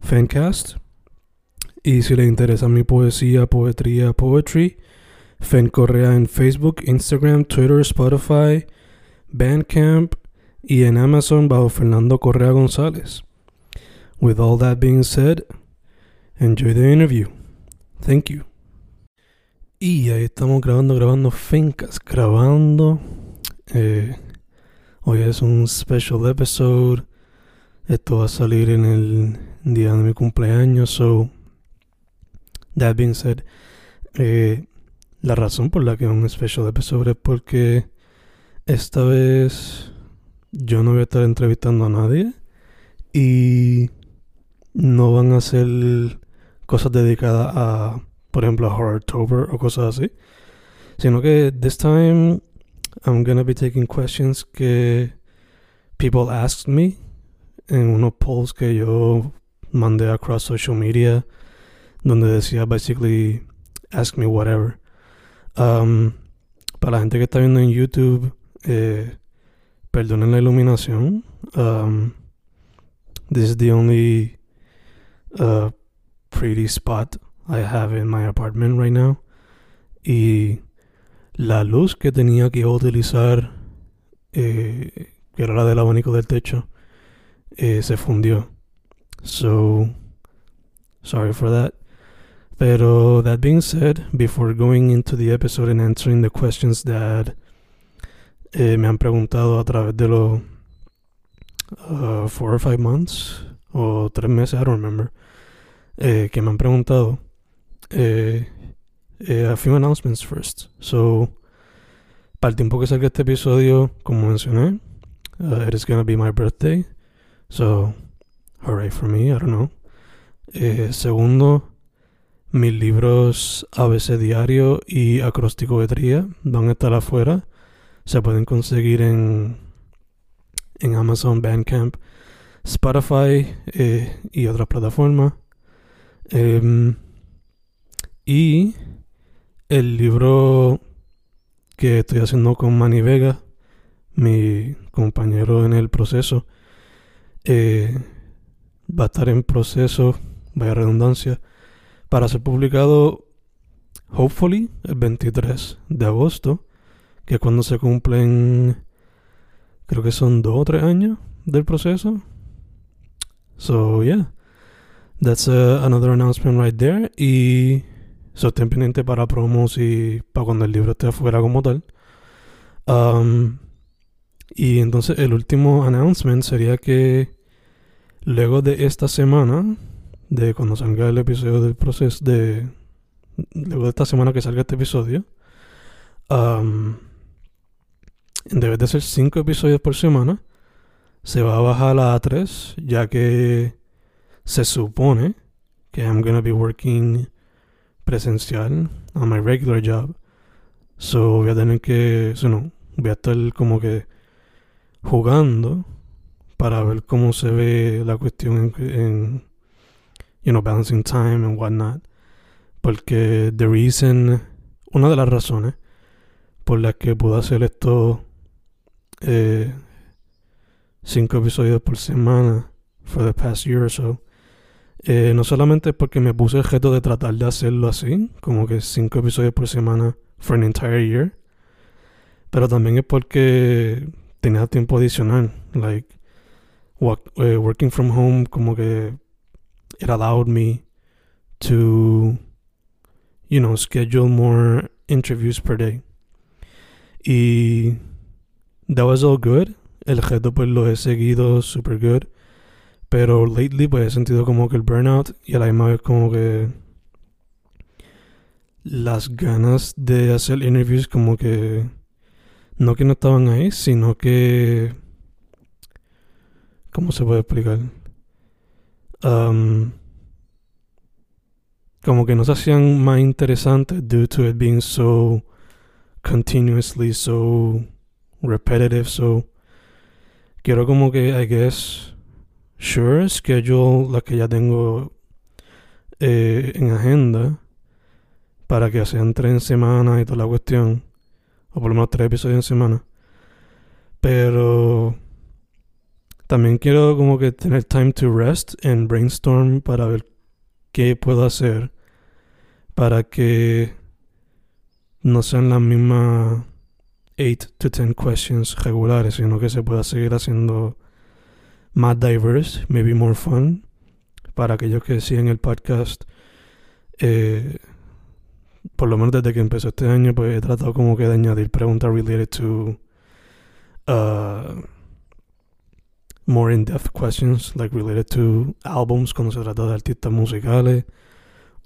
Fancast. Y si le interesa mi poesía, poetría, poetry, Fen Correa en Facebook, Instagram, Twitter, Spotify, Bandcamp y en Amazon bajo Fernando Correa González. With all that being said, enjoy the interview. Thank you. Y ahí estamos grabando, grabando Fencast, grabando. Eh, hoy es un special episode. Esto va a salir en el día de mi cumpleaños. So, that being said, eh, la razón por la que un special episode es porque esta vez yo no voy a estar entrevistando a nadie y no van a ser cosas dedicadas a, por ejemplo, a Horrortober o cosas así, sino que this time I'm gonna be taking questions que people asked me en unos polls que yo mandé across social media donde decía basically ask me whatever. Um, para la gente que está viendo en YouTube, eh, perdonen la iluminación. Um, this is the only uh, pretty spot I have in my apartment right now. Y la luz que tenía que utilizar, eh, que era la del abanico del techo, eh, se fundió. So, sorry for that. Pero that being said, before going into the episode and answering the questions that eh, me han preguntado a través de los uh, four or five months o tres meses, I don't remember, eh, que me han preguntado, eh, eh, a few announcements first. So, para el tiempo que salga este episodio, como mencioné, uh, it is gonna be my birthday. So, hooray for me, I don't know. Eh, segundo, mis libros ABC Diario y Acróstico de Tría van a estar afuera. Se pueden conseguir en, en Amazon, Bandcamp, Spotify eh, y otras plataformas. Eh, y el libro que estoy haciendo con Manny Vega, mi compañero en el proceso, eh, va a estar en proceso, vaya redundancia, para ser publicado, hopefully, el 23 de agosto, que es cuando se cumplen, creo que son dos o tres años del proceso. So, yeah, that's uh, another announcement right there. Y so, estén para promos y para cuando el libro esté afuera como tal. Um, y entonces el último announcement sería que luego de esta semana, de cuando salga el episodio del proceso, de luego de esta semana que salga este episodio, um, debe de ser 5 episodios por semana. Se va a bajar a 3, ya que se supone que I'm gonna be working presencial on my regular job. So voy a tener que, so, no, voy a estar como que jugando para ver cómo se ve la cuestión en, en you know, balancing time and whatnot. Porque the reason, una de las razones por las que puedo hacer esto eh, cinco episodios por semana for the past year or so, eh, no solamente porque me puse el reto de tratar de hacerlo así, como que cinco episodios por semana for an entire year, pero también es porque tenía tiempo adicional, like working from home, como que it allowed me to, you know, schedule more interviews per day. Y that was all good. El reto pues lo he seguido super good. Pero lately pues he sentido como que el burnout y a la misma vez como que las ganas de hacer interviews como que no que no estaban ahí, sino que ¿cómo se puede explicar? Um, como que no se hacían más interesantes due to it being so continuously so repetitive so quiero como que I guess sure schedule la que ya tengo eh, en agenda para que sean tres en semana y toda la cuestión o por lo menos tres episodios en semana pero también quiero como que tener time to rest and brainstorm para ver qué puedo hacer para que no sean las mismas 8 to 10 questions regulares, sino que se pueda seguir haciendo más diverse, maybe more fun, para aquellos que siguen el podcast. Eh, por lo menos desde que empezó este año, pues he tratado como que de añadir preguntas related to uh, more in-depth questions, like related to albums, cuando se trata de artistas musicales,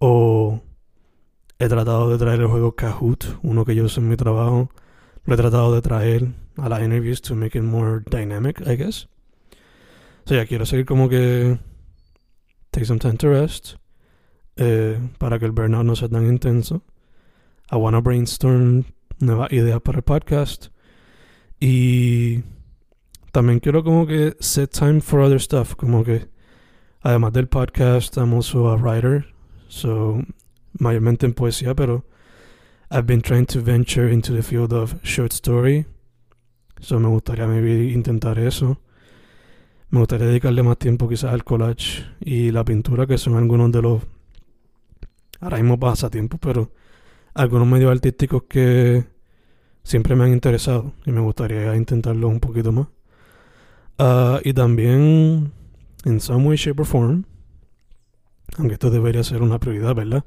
o he tratado de traer el juego Kahoot, uno que yo uso en mi trabajo, lo he tratado de traer a las interviews to make it more dynamic, I guess. O sea, quiero seguir como que take some time to rest eh, para que el burnout no sea tan intenso. I wanna brainstorm nuevas ideas para el podcast y también quiero como que set time for other stuff, como que además del podcast, I'm also a writer, so mayormente en poesía, pero I've been trying to venture into the field of short story, so me gustaría maybe intentar eso. Me gustaría dedicarle más tiempo quizás al collage y la pintura, que son algunos de los ahora mismo pasatiempos, pero algunos medios artísticos que siempre me han interesado y me gustaría intentarlo un poquito más. Uh, y también, en some way, shape or form, aunque esto debería ser una prioridad, ¿verdad?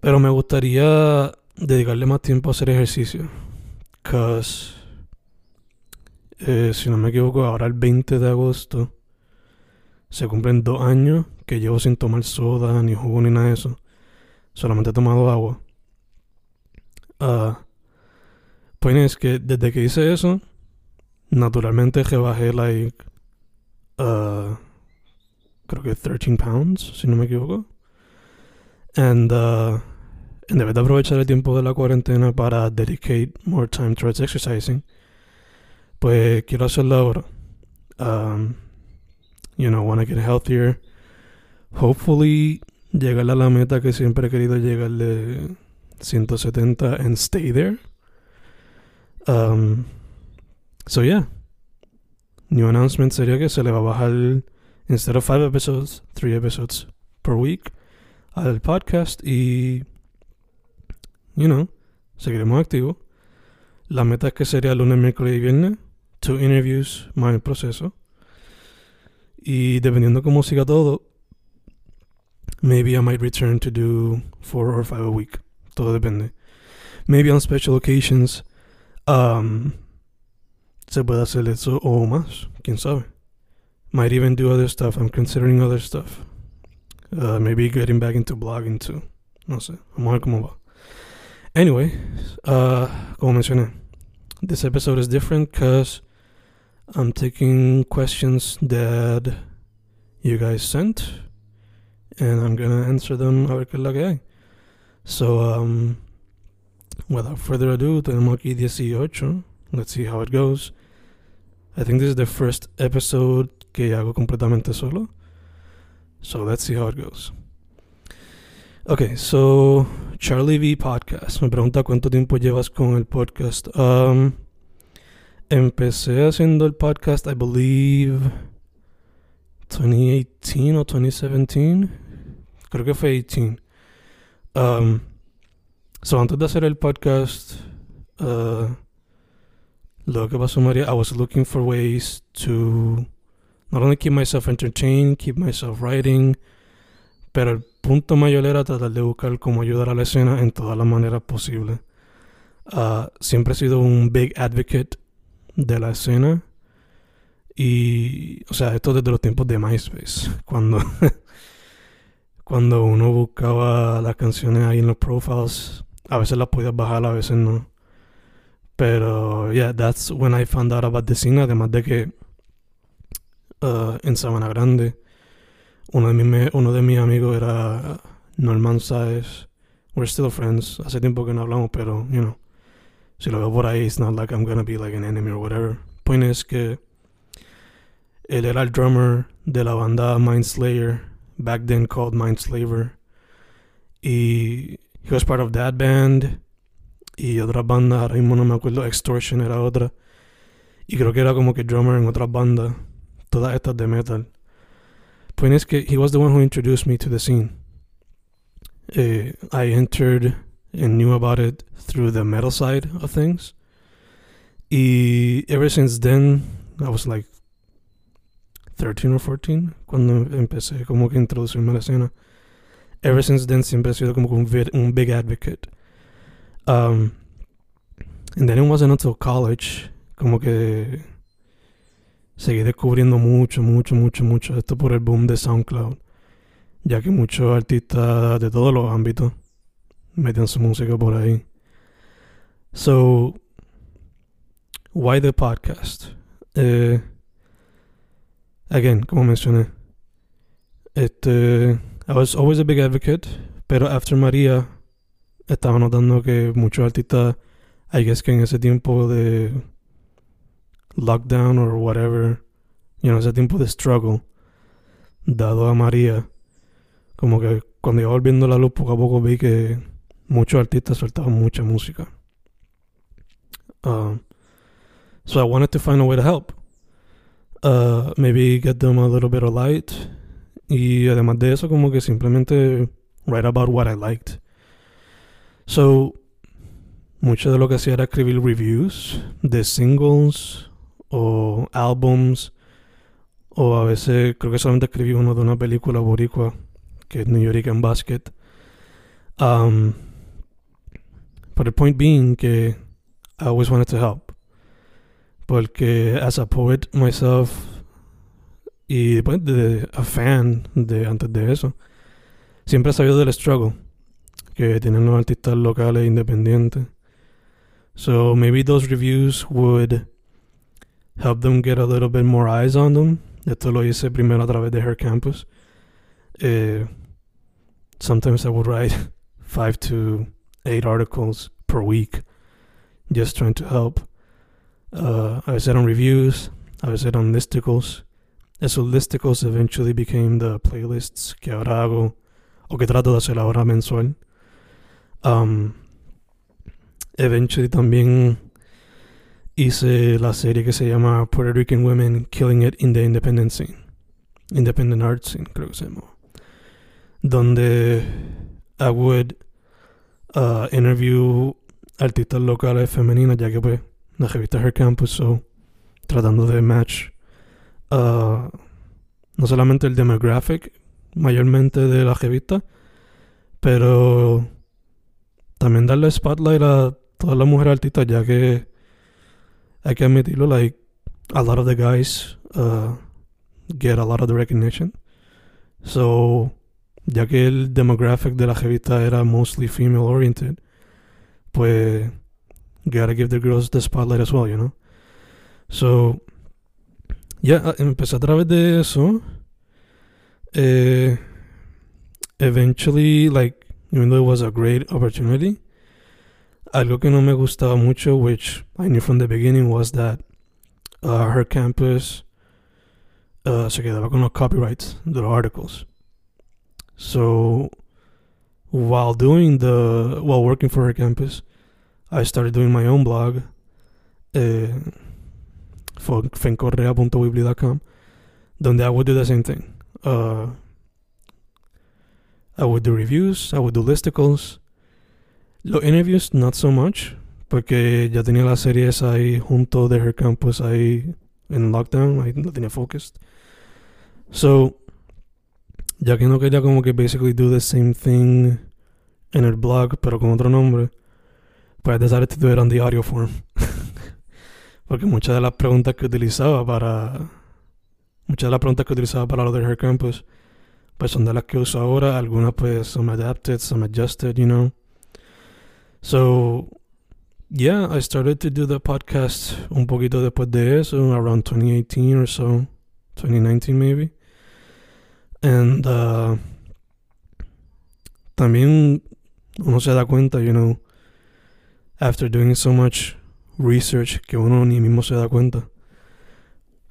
Pero me gustaría dedicarle más tiempo a hacer ejercicio. Cause, eh, si no me equivoco, ahora el 20 de agosto se cumplen dos años que llevo sin tomar soda, ni jugo, ni nada de eso. Solamente he tomado agua. Uh, pues es que desde que hice eso, naturalmente rebajé like uh, creo que 13 pounds si no me equivoco. And uh, en vez de aprovechar el tiempo de la cuarentena para dedicate more time towards exercising pues quiero hacerlo ahora. Um, you know wanna get healthier. Hopefully llegar a la meta que siempre he querido llegar de 170 and stay there. Um, So yeah. New announcement sería que se le va a bajar instead of five episodes, three episodes per week al podcast y you know, seguiremos activos. La meta es que sería lunes, miércoles y viernes, two interviews más el proceso. Y dependiendo cómo siga todo, maybe I might return to do four or five a week. Todo depende. Maybe on special occasions, um, se puede hacer eso o más, quién sabe. Might even do other stuff. I'm considering other stuff. Uh, maybe getting back into blogging too. No sé, vamos a ver cómo va. Anyway, uh, como mencioné, this episode is different because I'm taking questions that you guys sent and I'm gonna answer them a ver qué es que hay. So, um, without further ado, tenemos aquí 18. Let's see how it goes. I think this is the first episode que hago completamente solo. So let's see how it goes. Okay, so Charlie V Podcast. Me pregunta cuánto tiempo llevas con el podcast. Um, empecé haciendo el podcast, I believe, 2018 o 2017. Creo que fue 18. Um, so antes de hacer el podcast, uh, lo que pasó, Maria, I was looking for ways to not only keep myself entertained, keep myself writing, Pero el punto mayor era tratar de buscar cómo ayudar a la escena en todas las maneras posibles. Uh, siempre he sido un big advocate de la escena. Y, o sea, esto desde los tiempos de MySpace. Cuando, cuando uno buscaba las canciones ahí en los profiles, a veces las podías bajar, a veces no. Pero, yeah, that's when I found out about the scene. Además de que uh, en Sabana Grande, uno de, mis, uno de mis amigos era Norman Saez. We're still friends. Hace tiempo que no hablamos, pero, you know, si lo veo por ahí, it's not like I'm gonna be like an enemy or whatever. Point es que él era el drummer de la banda Mindslayer, back then called Mindslaver. Y he was part of that band. Y otra banda, ahora mismo no me acuerdo, Extortion era otra. Y creo que era como que drummer en otra banda. Todas estas de metal. Point es que he was the one who introduced me to the scene. Uh, I entered and knew about it through the metal side of things. Y ever since then, I was like 13 or 14 cuando empecé como que introducirme a la escena. Ever since then siempre he sido como un, un big advocate. Um, and then it wasn't until college como que seguí descubriendo mucho, mucho, mucho, mucho esto por el boom de SoundCloud. Ya que muchos artistas de todos los ámbitos metían su música por ahí. So, why the podcast? Eh, again, como mencioné, este, I was always a big advocate, pero after María estaba notando que muchos artistas, I guess que en ese tiempo de lockdown or whatever, you know, ese tiempo de struggle, dado a María, como que cuando iba volviendo la luz poco a poco vi que muchos artistas soltaban mucha música. Uh, so I wanted to find a way to help. Uh, maybe get them a little bit of light. Y además de eso, como que simplemente write about what I liked. So, mucho de lo que hacía era escribir reviews de singles o álbums. O a veces creo que solamente escribí uno de una película boricua que es New York and Basket. Um, but the point being que I always wanted to help. Porque as a poet myself y después de a fan de antes de eso, siempre he sabido del struggle que tienen los artistas locales independientes. So maybe those reviews would help them get a little bit more eyes on them. Esto lo hice primero a través de Her Campus. Uh, sometimes I would write five to eight articles per week just trying to help. Uh, I said on reviews, I said on listicles. Esos listicles eventually became the playlists que ahora hago o que trato de hacer ahora mensual. Um, eventually también hice la serie que se llama Puerto Rican Women Killing It in the Independent Scene. Independent Art Scene, creo que se llama. Donde I would uh, interview artistas locales femeninas, ya que pues la revista Her Campus, so, tratando de match uh, no solamente el demographic, mayormente de la revista, pero también darle spotlight a todas las mujeres artistas, ya que hay que admitirlo, like, a lot of the guys uh, get a lot of the recognition. So, ya que el demographic de la revista era mostly female oriented, pues gotta give the girls the spotlight as well, you know. So, yeah, empecé a través de eso. Eh, eventually, like, even though it was a great opportunity, algo que no me gustaba mucho, which I knew from the beginning, was that uh, her campus uh, se quedaba con los copyrights de los articles. So, while doing the, while working for her campus, I started doing my own blog, uh, for fencorrea.weebly.com, donde I would do the same thing. Uh, I would do reviews, I would do listicles. Los interviews, not so much, porque ya tenía las series ahí junto de Her Campus ahí en lockdown, ahí lo tenía focused. So, ya que no quería como que basically do the same thing en el blog, pero con otro nombre, pues I decided to do it on the audio form. Porque muchas de las preguntas que utilizaba para. Muchas de las preguntas que utilizaba para lo de Her Campus, pues son de las que uso ahora. Algunas, pues, some adapted, some adjusted, you know. So, yeah, I started to do the podcast un poquito después de eso, around 2018 or so, 2019 maybe. And uh, también uno se da cuenta, you know, after doing so much research que uno ni mismo se da cuenta.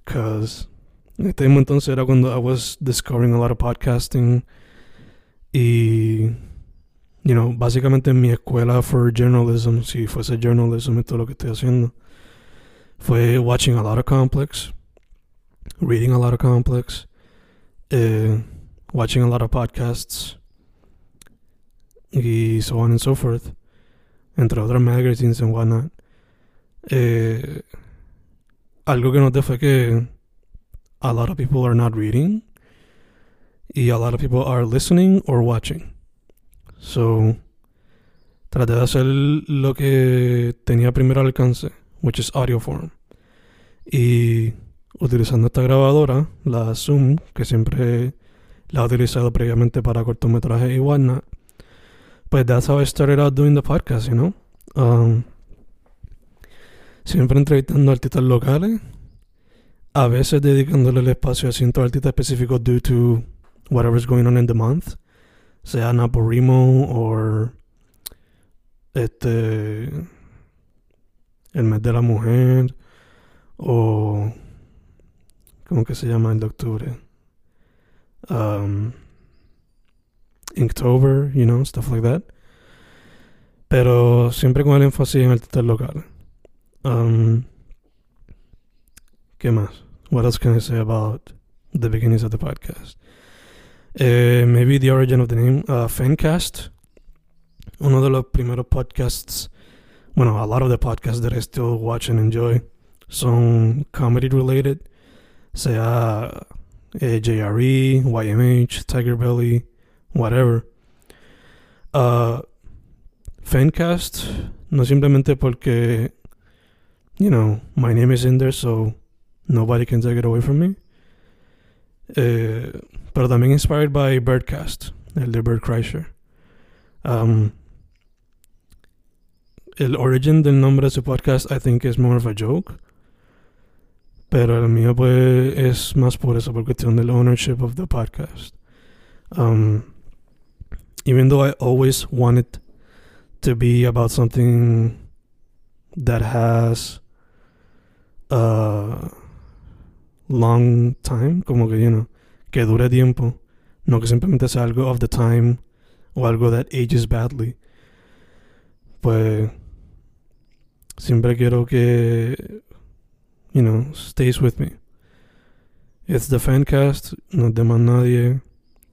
Cause este mismo entonces era cuando I was discovering a lot of podcasting y you know, básicamente mi escuela for journalism, si fuese journalism y todo lo que estoy haciendo, fue watching a lot of complex, reading a lot of complex, uh, watching a lot of podcasts, y so on and so forth, entre otras magazines and whatnot. Eh, algo que noté fue que a lot of people are not reading y a lot of people are listening or watching. So, traté de hacer lo que tenía primero alcance, which is audio form. Y utilizando esta grabadora, la Zoom, que siempre la he utilizado previamente para cortometrajes y whatnot, pues that's how I started out doing the podcast, you know. Um, siempre entrevistando artistas locales, a veces dedicándole el espacio a ciertos artistas específicos due to whatever's going on in the month, sea Naporimo o este el mes de la mujer o ¿cómo que se llama el de octubre? Um, Inktober, you know, stuff like that. Pero siempre con el énfasis en artistas locales. Um, ¿Qué más? What else can I say about the beginnings of the podcast? Uh, maybe the origin of the name, uh, Fancast. Uno de los primeros podcasts, bueno, a lot of the podcasts that I still watch and enjoy son comedy related, sea eh, JRE, YMH, Tiger Belly, whatever. Uh, Fancast, no simplemente porque, you know, my name is in there, so nobody can take it away from me. Eh, pero también inspired by Birdcast, el de Bird Kreischer. Um, el origin del nombre de su podcast, I think, is more of a joke. Pero el mío, pues, es más por eso, por cuestión del ownership of the podcast. Um, even though I always wanted to be about something that has a long time, como que, you know, que dure tiempo, no que simplemente sea algo of the time o algo that ages badly. Pues siempre quiero que, you know, stays with me. It's the fan cast, no demanda nadie.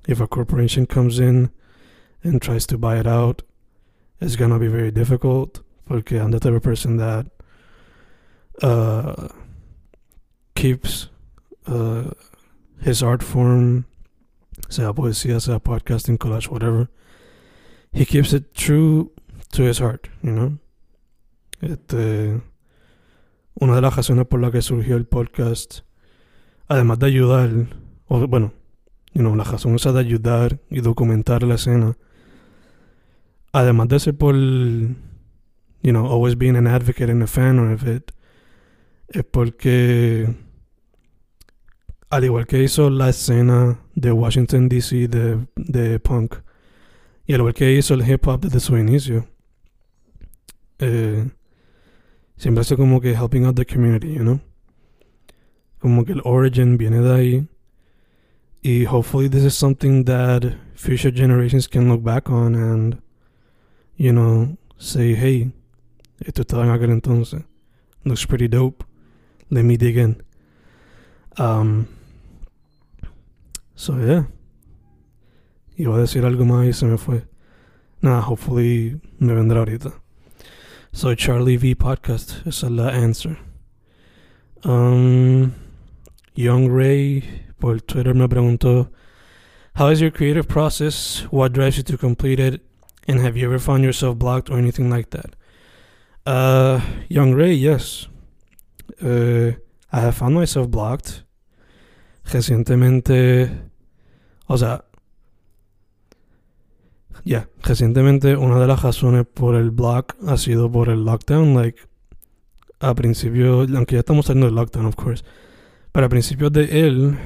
If a corporation comes in and tries to buy it out, it's gonna be very difficult porque I'm the type of person that uh, keeps uh, his art form, sea poesía, sea podcasting, collage, whatever. He keeps it true to his heart, you know. Este, una de las razones por la que surgió el podcast, además de ayudar, bueno, you know, la razón esa de ayudar y documentar la escena además de ser por, you know, always being an advocate and a fan of it, es porque, al igual que hizo la escena de Washington DC de, de punk, y al igual que hizo el hip hop desde su inicio, eh, siempre hace como que helping out the community, you know? Como que el origin viene de ahí. Y hopefully this is something that future generations can look back on and you know, say, hey, esto estaba en aquel entonces. Looks pretty dope. Let me dig in. Um, so, yeah. Iba a decir algo más y se me fue. Nada, hopefully me vendrá ahorita. So, Charlie V Podcast, esa es la answer. Um, Young Ray por Twitter me preguntó How is your creative process? What drives you to complete it? And have you ever found yourself blocked or anything like that? Uh, Young Ray, yes. Uh, I have found myself blocked. Recientemente, o sea, ya, yeah, recientemente una de las razones por el block ha sido por el lockdown. Like, a principio, aunque ya estamos saliendo del lockdown, of course, pero a principios de él,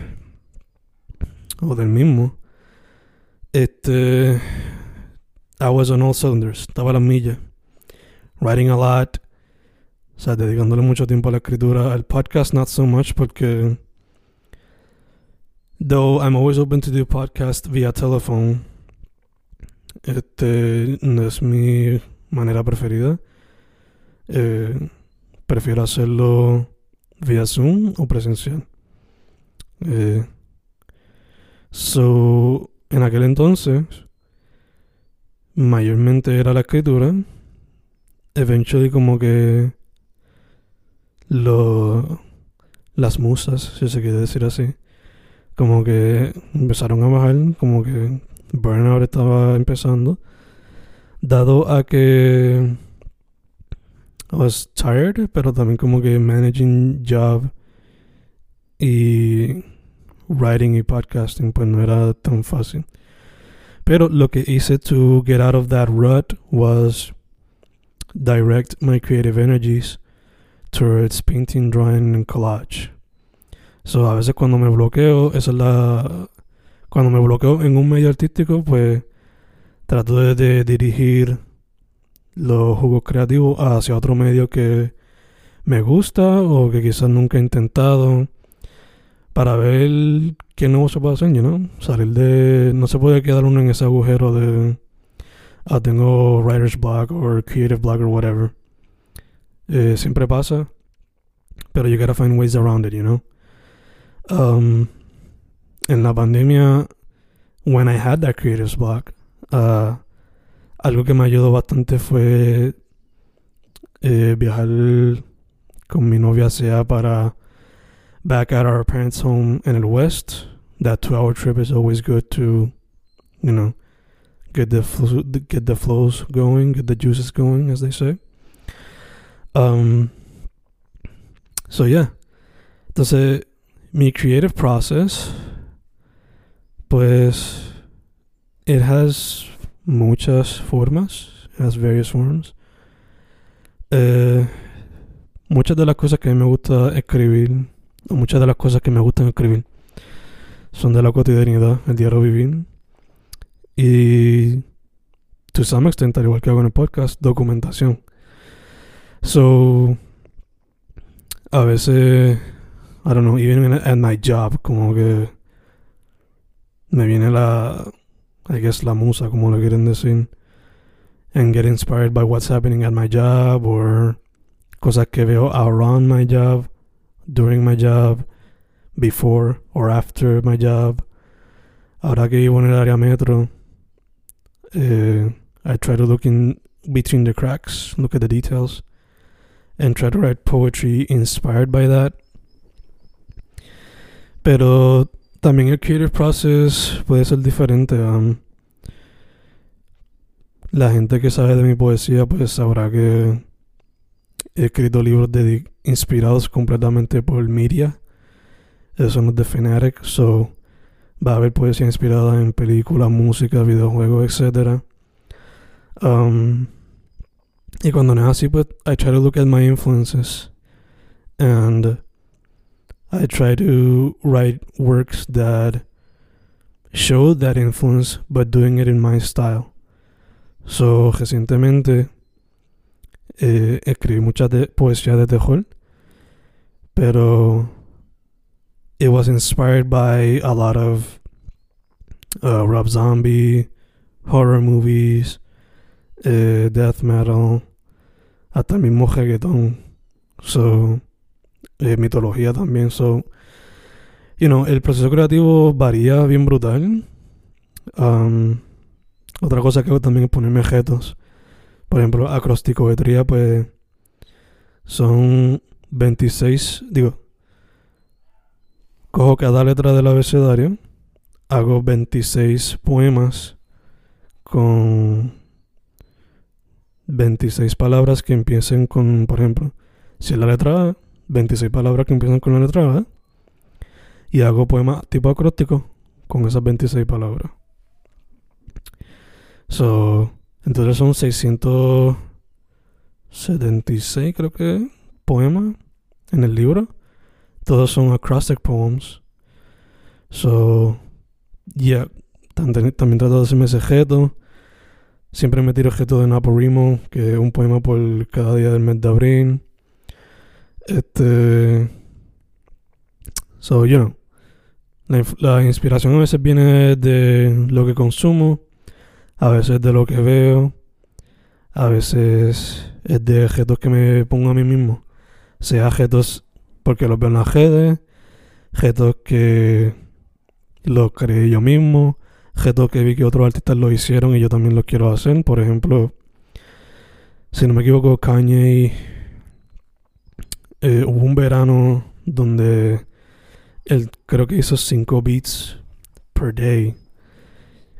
o del mismo, este, I was on all cylinders, estaba a la milla, writing a lot, o sea, dedicándole mucho tiempo a la escritura, al podcast not so much porque, though I'm always open to do podcast via telephone, este no es mi manera preferida. Eh, prefiero hacerlo vía Zoom o presencial. Eh, so, en aquel entonces, mayormente era la escritura. Eventually, como que lo, las musas, si se quiere decir así, como que empezaron a bajar, como que burnout estaba empezando, dado a que I was tired, pero también como que managing job y writing y podcasting pues no era tan fácil. Pero lo que hice to get out of that rut was direct my creative energies towards painting, drawing and collage. So a veces cuando me bloqueo, esa es la cuando me bloqueo en un medio artístico, pues trato de, dirigir los jugos creativos hacia otro medio que me gusta o que quizás nunca he intentado para ver qué nuevo se puede hacer, you Salir de... No se puede quedar uno en ese agujero de... Ah, tengo writer's block o creative block or whatever. Eh, siempre pasa. Pero you gotta find ways around it, you know? Um, en la pandemia, when I had that creative block, uh, algo que me ayudó bastante fue eh, viajar con mi novia sea para back at our parents' home in the west. That two-hour trip is always good to, you know, get the fl- get the flows going, get the juices going, as they say. Um. So yeah, entonces mi creative process Pues it has muchas formas, it has various forms. Eh, muchas de las cosas que me gusta escribir, o muchas de las cosas que me gustan escribir, son de la cotidianidad, el diario vivir. Y, to some extent, al igual que hago en el podcast, documentación. So, a veces, I don't know, even at my job, como que me viene la, I guess, la musa, como lo quieren decir, and get inspired by what's happening at my job or cosas que veo around my job, during my job, before or after my job. Ahora que vivo en el área metro, eh, I try to look in between the cracks, look at the details, and try to write poetry inspired by that. Pero también el creative process puede ser diferente. la gente que sabe de mi poesía pues sabrá que he escrito libros inspirados completamente por media. Eso no es de Fanatic, so va a haber poesía inspirada en películas, música, videojuegos, etc. Um, y cuando no así, pues I try to look at my influences and I try to write works that show that influence, but doing it in my style. So, recientemente eh, escribí mucha de poesía de terror, pero it was inspired by a lot of uh, Rob Zombie, horror movies, uh, death metal, hasta mismo reggaeton. So, eh, mitología también. So, you know, el proceso creativo varía bien brutal. Otra cosa que hago también es ponerme objetos. Por ejemplo, acrosticometría, pues son 26, digo, cojo cada letra del abecedario, hago 26 poemas con 26 palabras que empiecen con, por ejemplo, si es la letra A, 26 palabras que empiezan con la letra A. Y hago poemas tipo acróstico con esas 26 palabras. So, entonces son 676 creo que poemas en el libro. Todos son acrostic poems. So, yeah, también, trato de hacerme ese gesto. Siempre me tiro gesto de Naporimo, que es un poema por cada día del mes de abril. Este. So, you know. La, inspiración a veces viene de lo que consumo, a veces de lo que veo, a veces es de objetos que me pongo a mí mismo. Sea objetos porque los veo en las redes, objetos que los creé yo mismo, objetos que vi que otros artistas lo hicieron y yo también lo quiero hacer. Por ejemplo, si no me equivoco, Kanye eh, hubo un verano donde él creo que hizo 5 beats per day.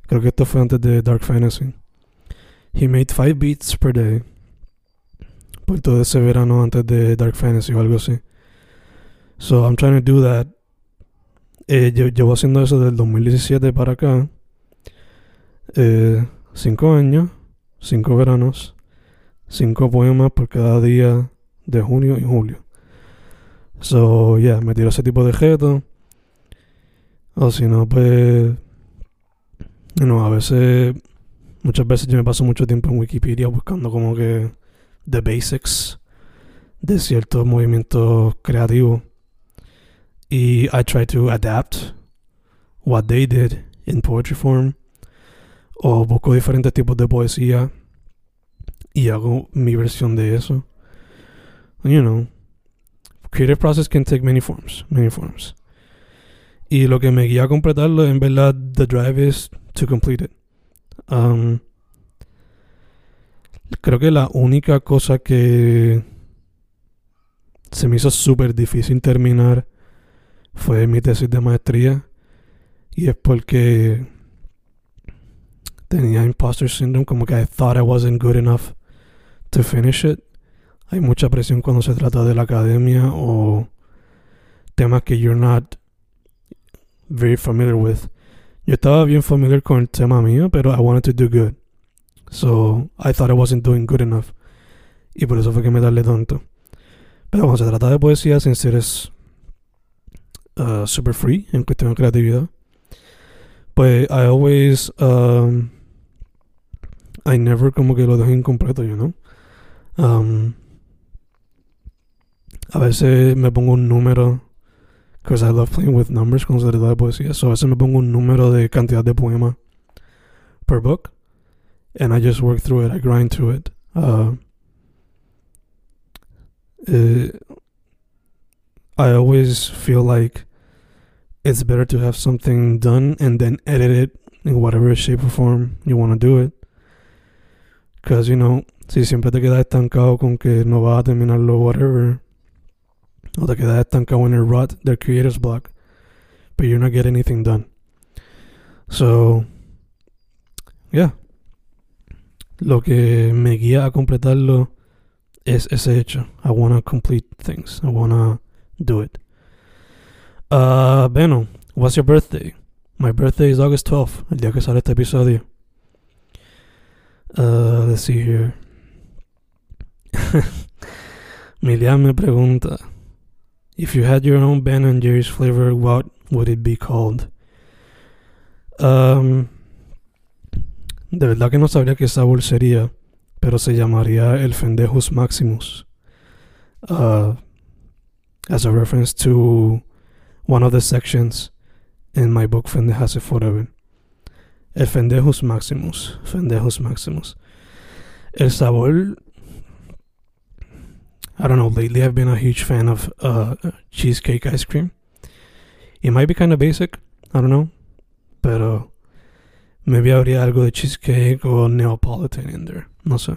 Creo que esto fue antes de Dark Fantasy. He made 5 beats per day. Por todo ese verano antes de Dark Fantasy o algo así. So I'm trying to do that. Eh, llevo haciendo eso del 2017 para acá. 5 eh, años, 5 veranos, 5 poemas por cada día de junio y julio. So, yeah, me tiro ese tipo de objetos. O si no, pues. No, a veces. Muchas veces yo me paso mucho tiempo en Wikipedia buscando como que. The basics de ciertos movimientos creativos. Y I try to adapt what they did in poetry form. O busco diferentes tipos de poesía y hago mi versión de eso. You know creative process can take many forms, many forms. Y lo que me guía a completarlo, en verdad, the drive is to complete it. Um, creo que la única cosa que se me hizo súper difícil terminar fue mi tesis de maestría. Y es porque tenía imposter syndrome, como que I thought I wasn't good enough to finish it hay mucha presión cuando se trata de la academia o temas que you're not very familiar with. Yo estaba bien familiar con el tema mío, pero I wanted to do good. So I thought I wasn't doing good enough. Y por eso fue que me darle tonto. Pero cuando se trata de poesía, sin ser es uh, super free en cuestión de creatividad, pues I always, um, I never como que lo dejo incompleto, you know. Um, a veces me pongo un número, because I love playing with numbers con de poesía. So a veces me pongo un número de cantidad de poema per book, and I just work through it. I grind through it. Uh, eh, I always feel like it's better to have something done and then edit it in whatever shape or form you want to do it. Because, you know, si siempre te quedas estancado con que no vas a terminarlo, whatever, o te quedas estancado en el rut del creator's block, but you're not getting anything done. So, yeah. Lo que me guía a completarlo es ese hecho. I wanna complete things. I wanna do it. Uh, Beno, what's your birthday? My birthday is August 12th, el día que sale este episodio. Uh, let's see here. Milian me pregunta. If you had your own Ben and Jerry's flavor, what would it be called? Um, de verdad que no sabría qué sabor sería, pero se llamaría el Fendejus Maximus. Uh, as a reference to one of the sections in my book Fendejase Forever. El Fendejus Maximus. Fendejus Maximus. El sabor I don't know. Lately, I've been a huge fan of uh, cheesecake ice cream. It might be kind of basic. I don't know, pero maybe i habría algo de cheesecake o Neapolitan in there. No sé.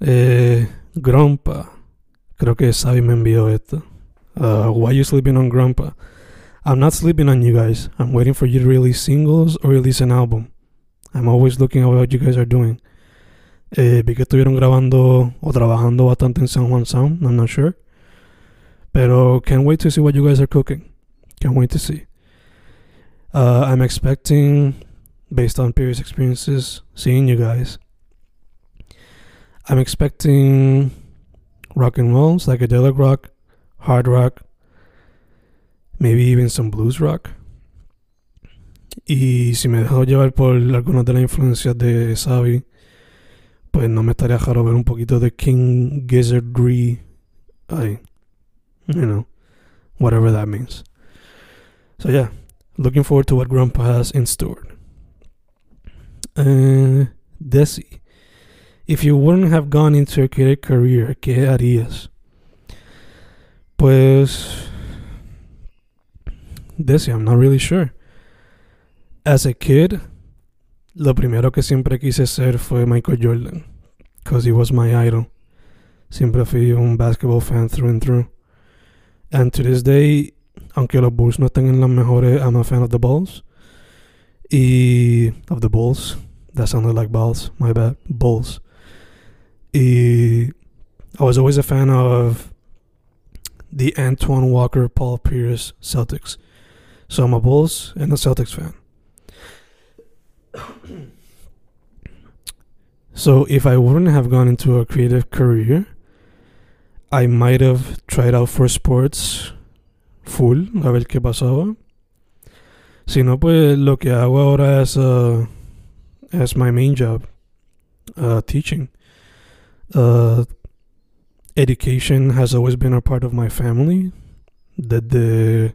Eh. Creo que Sabi me envió esto. Uh, why you sleeping on Grandpa? I'm not sleeping on you guys. I'm waiting for you to release singles or release an album. I'm always looking at what you guys are doing. Eh, vi que estuvieron grabando o trabajando bastante en San Juan Sound. I'm not sure. Pero can't wait to see what you guys are cooking. Can't wait to see. Uh, I'm expecting, based on previous experiences, seeing you guys. I'm expecting rock and rolls, psychedelic rock, hard rock, maybe even some blues rock. Y si me dejo llevar por algunas de las influencias de Savi, pues no me estaría raro ver un poquito de King Gizzardry. I, you know, whatever that means. So yeah, looking forward to what Grandpa has in store. Uh, Desi, if you wouldn't have gone into a creative career, ¿qué harías? Pues, Desi, I'm not really sure. As a kid, lo primero que siempre quise ser fue Michael Jordan, because he was my idol. Siempre fui un basketball fan through and through. And to this day, aunque los Bulls no estén en las mejores, I'm a fan of the Bulls. Y of the Bulls. That sounded like balls. My bad. Bulls. Y I was always a fan of the Antoine Walker, Paul Pierce Celtics. So I'm a Bulls and a Celtics fan. so if I wouldn't have gone into a creative career, I might have tried out for sports full, a ver qué pasaba. Si no, pues lo que hago ahora es, uh, es my main job, uh, teaching. Uh, education has always been a part of my family. Desde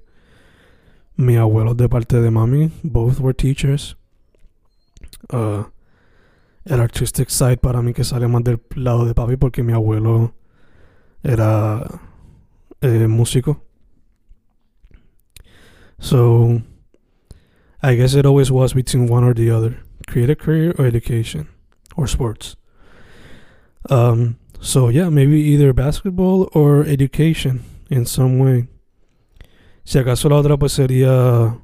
mi abuelo de parte de mami, both were teachers. Uh, el artistic side para mí que sale más del lado de papi porque mi abuelo era eh, músico. So, I guess it always was between one or the other creative career or education or sports. Um, so, yeah, maybe either basketball or education in some way. Si acaso la otra pues sería,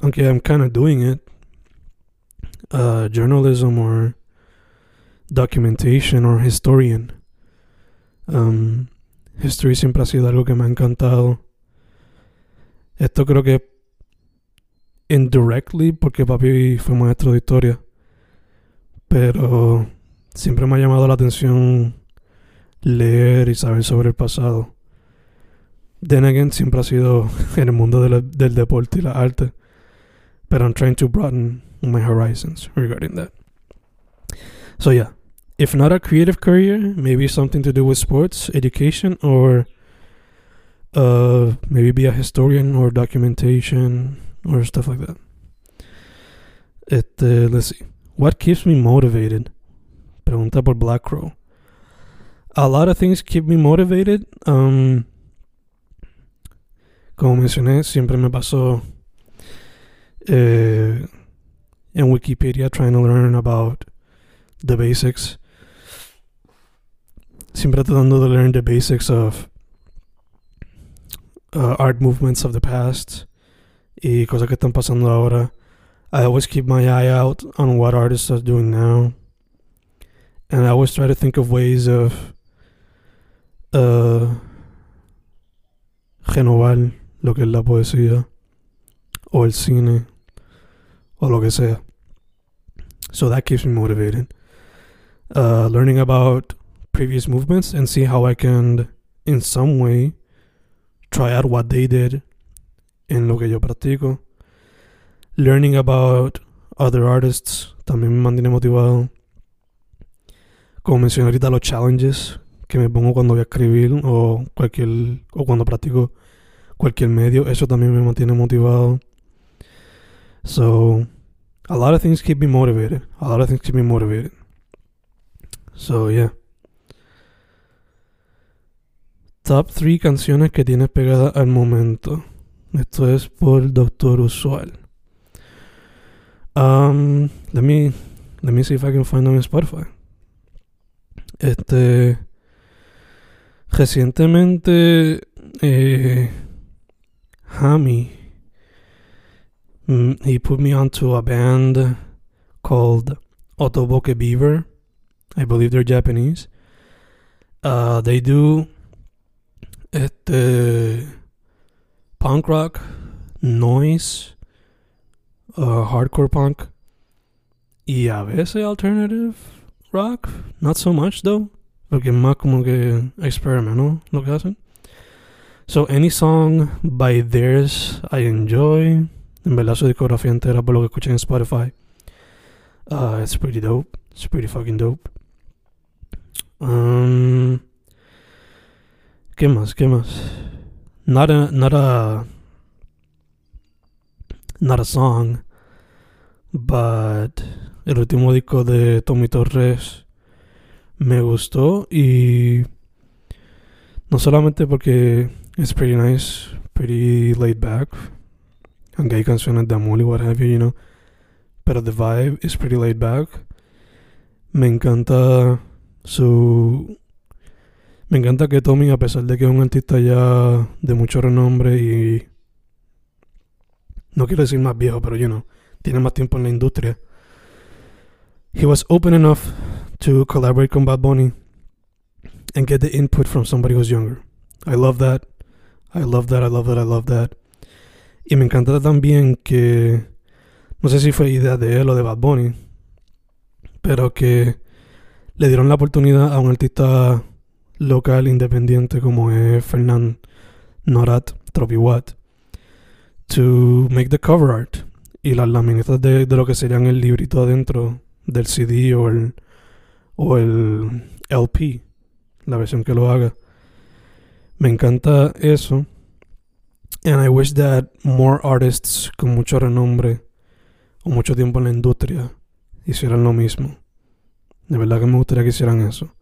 aunque I'm kind of doing it, uh, journalism or documentation or historian. Um, history siempre ha sido algo que me ha encantado. Esto creo que indirectly porque papi fue maestro de historia. Pero siempre me ha llamado la atención leer y saber sobre el pasado. Then again, siempre ha sido en el mundo de del deporte y la arte. But I'm trying to broaden my horizons regarding that. So yeah, if not a creative career, maybe something to do with sports, education, or uh, maybe be a historian or documentation or stuff like that. It, uh, let's see. What keeps me motivated? Pregunta por Black Crow. A lot of things keep me motivated. Um, como mencioné, siempre me pasó eh, en Wikipedia trying to learn about the basics. Siempre tratando de learn the basics of uh, art movements of the past y cosas que están pasando ahora. I always keep my eye out on what artists are doing now. And I always try to think of ways of uh, renovar lo que es la poesía o el cine o lo que sea. So that keeps me motivated. Uh, learning about previous movements and see how I can, in some way, try out what they did en lo que yo practico. Learning about other artists también me mantiene motivado. Como mencioné ahorita, los challenges que me pongo cuando voy a escribir o cualquier o cuando practico cualquier medio, eso también me mantiene motivado. So, a lot of things keep me motivated. A lot of things keep me motivated. So, yeah. Top 3 canciones que tienes pegadas al momento. Esto es por Doctor Usual. Um, let me let me see if I can find them in Spotify. Este recientemente eh, mm, he put me onto a band called Otoboke Beaver. I believe they're Japanese. Uh, they do este punk rock, noise, uh, hardcore punk, y a veces alternative rock. Not so much though, porque más como que experimental lo que hacen. So any song by theirs I enjoy. En verdad su discografía entera por lo que escuché en Spotify. Uh, it's pretty dope. It's pretty fucking dope. Um, ¿Qué más? ¿Qué más? Not a, not a, not a song, but el último disco de Tommy Torres me gustó y no solamente porque es pretty nice, pretty laid back, aunque hay canciones de amor y what have you, you know, pero the vibe is pretty laid back. Me encanta su me encanta que Tommy, a pesar de que es un artista ya de mucho renombre y no quiero decir más viejo, pero you know, tiene más tiempo en la industria. He was open enough to collaborate con Bad Bunny and get the input from somebody who's younger. I love that. I love that. I love that. I love that. Y me encanta también que no sé si fue idea de él o de Bad Bunny, pero que le dieron la oportunidad a un artista local independiente como es Fernand Norat Tropiwat to make the cover art. Y las laminitas de, de, lo que serían el librito adentro del CD o el o el LP la versión que lo haga. Me encanta eso and I wish that more artists con mucho renombre o mucho tiempo en la industria hicieran lo mismo de verdad que me gustaría que hicieran eso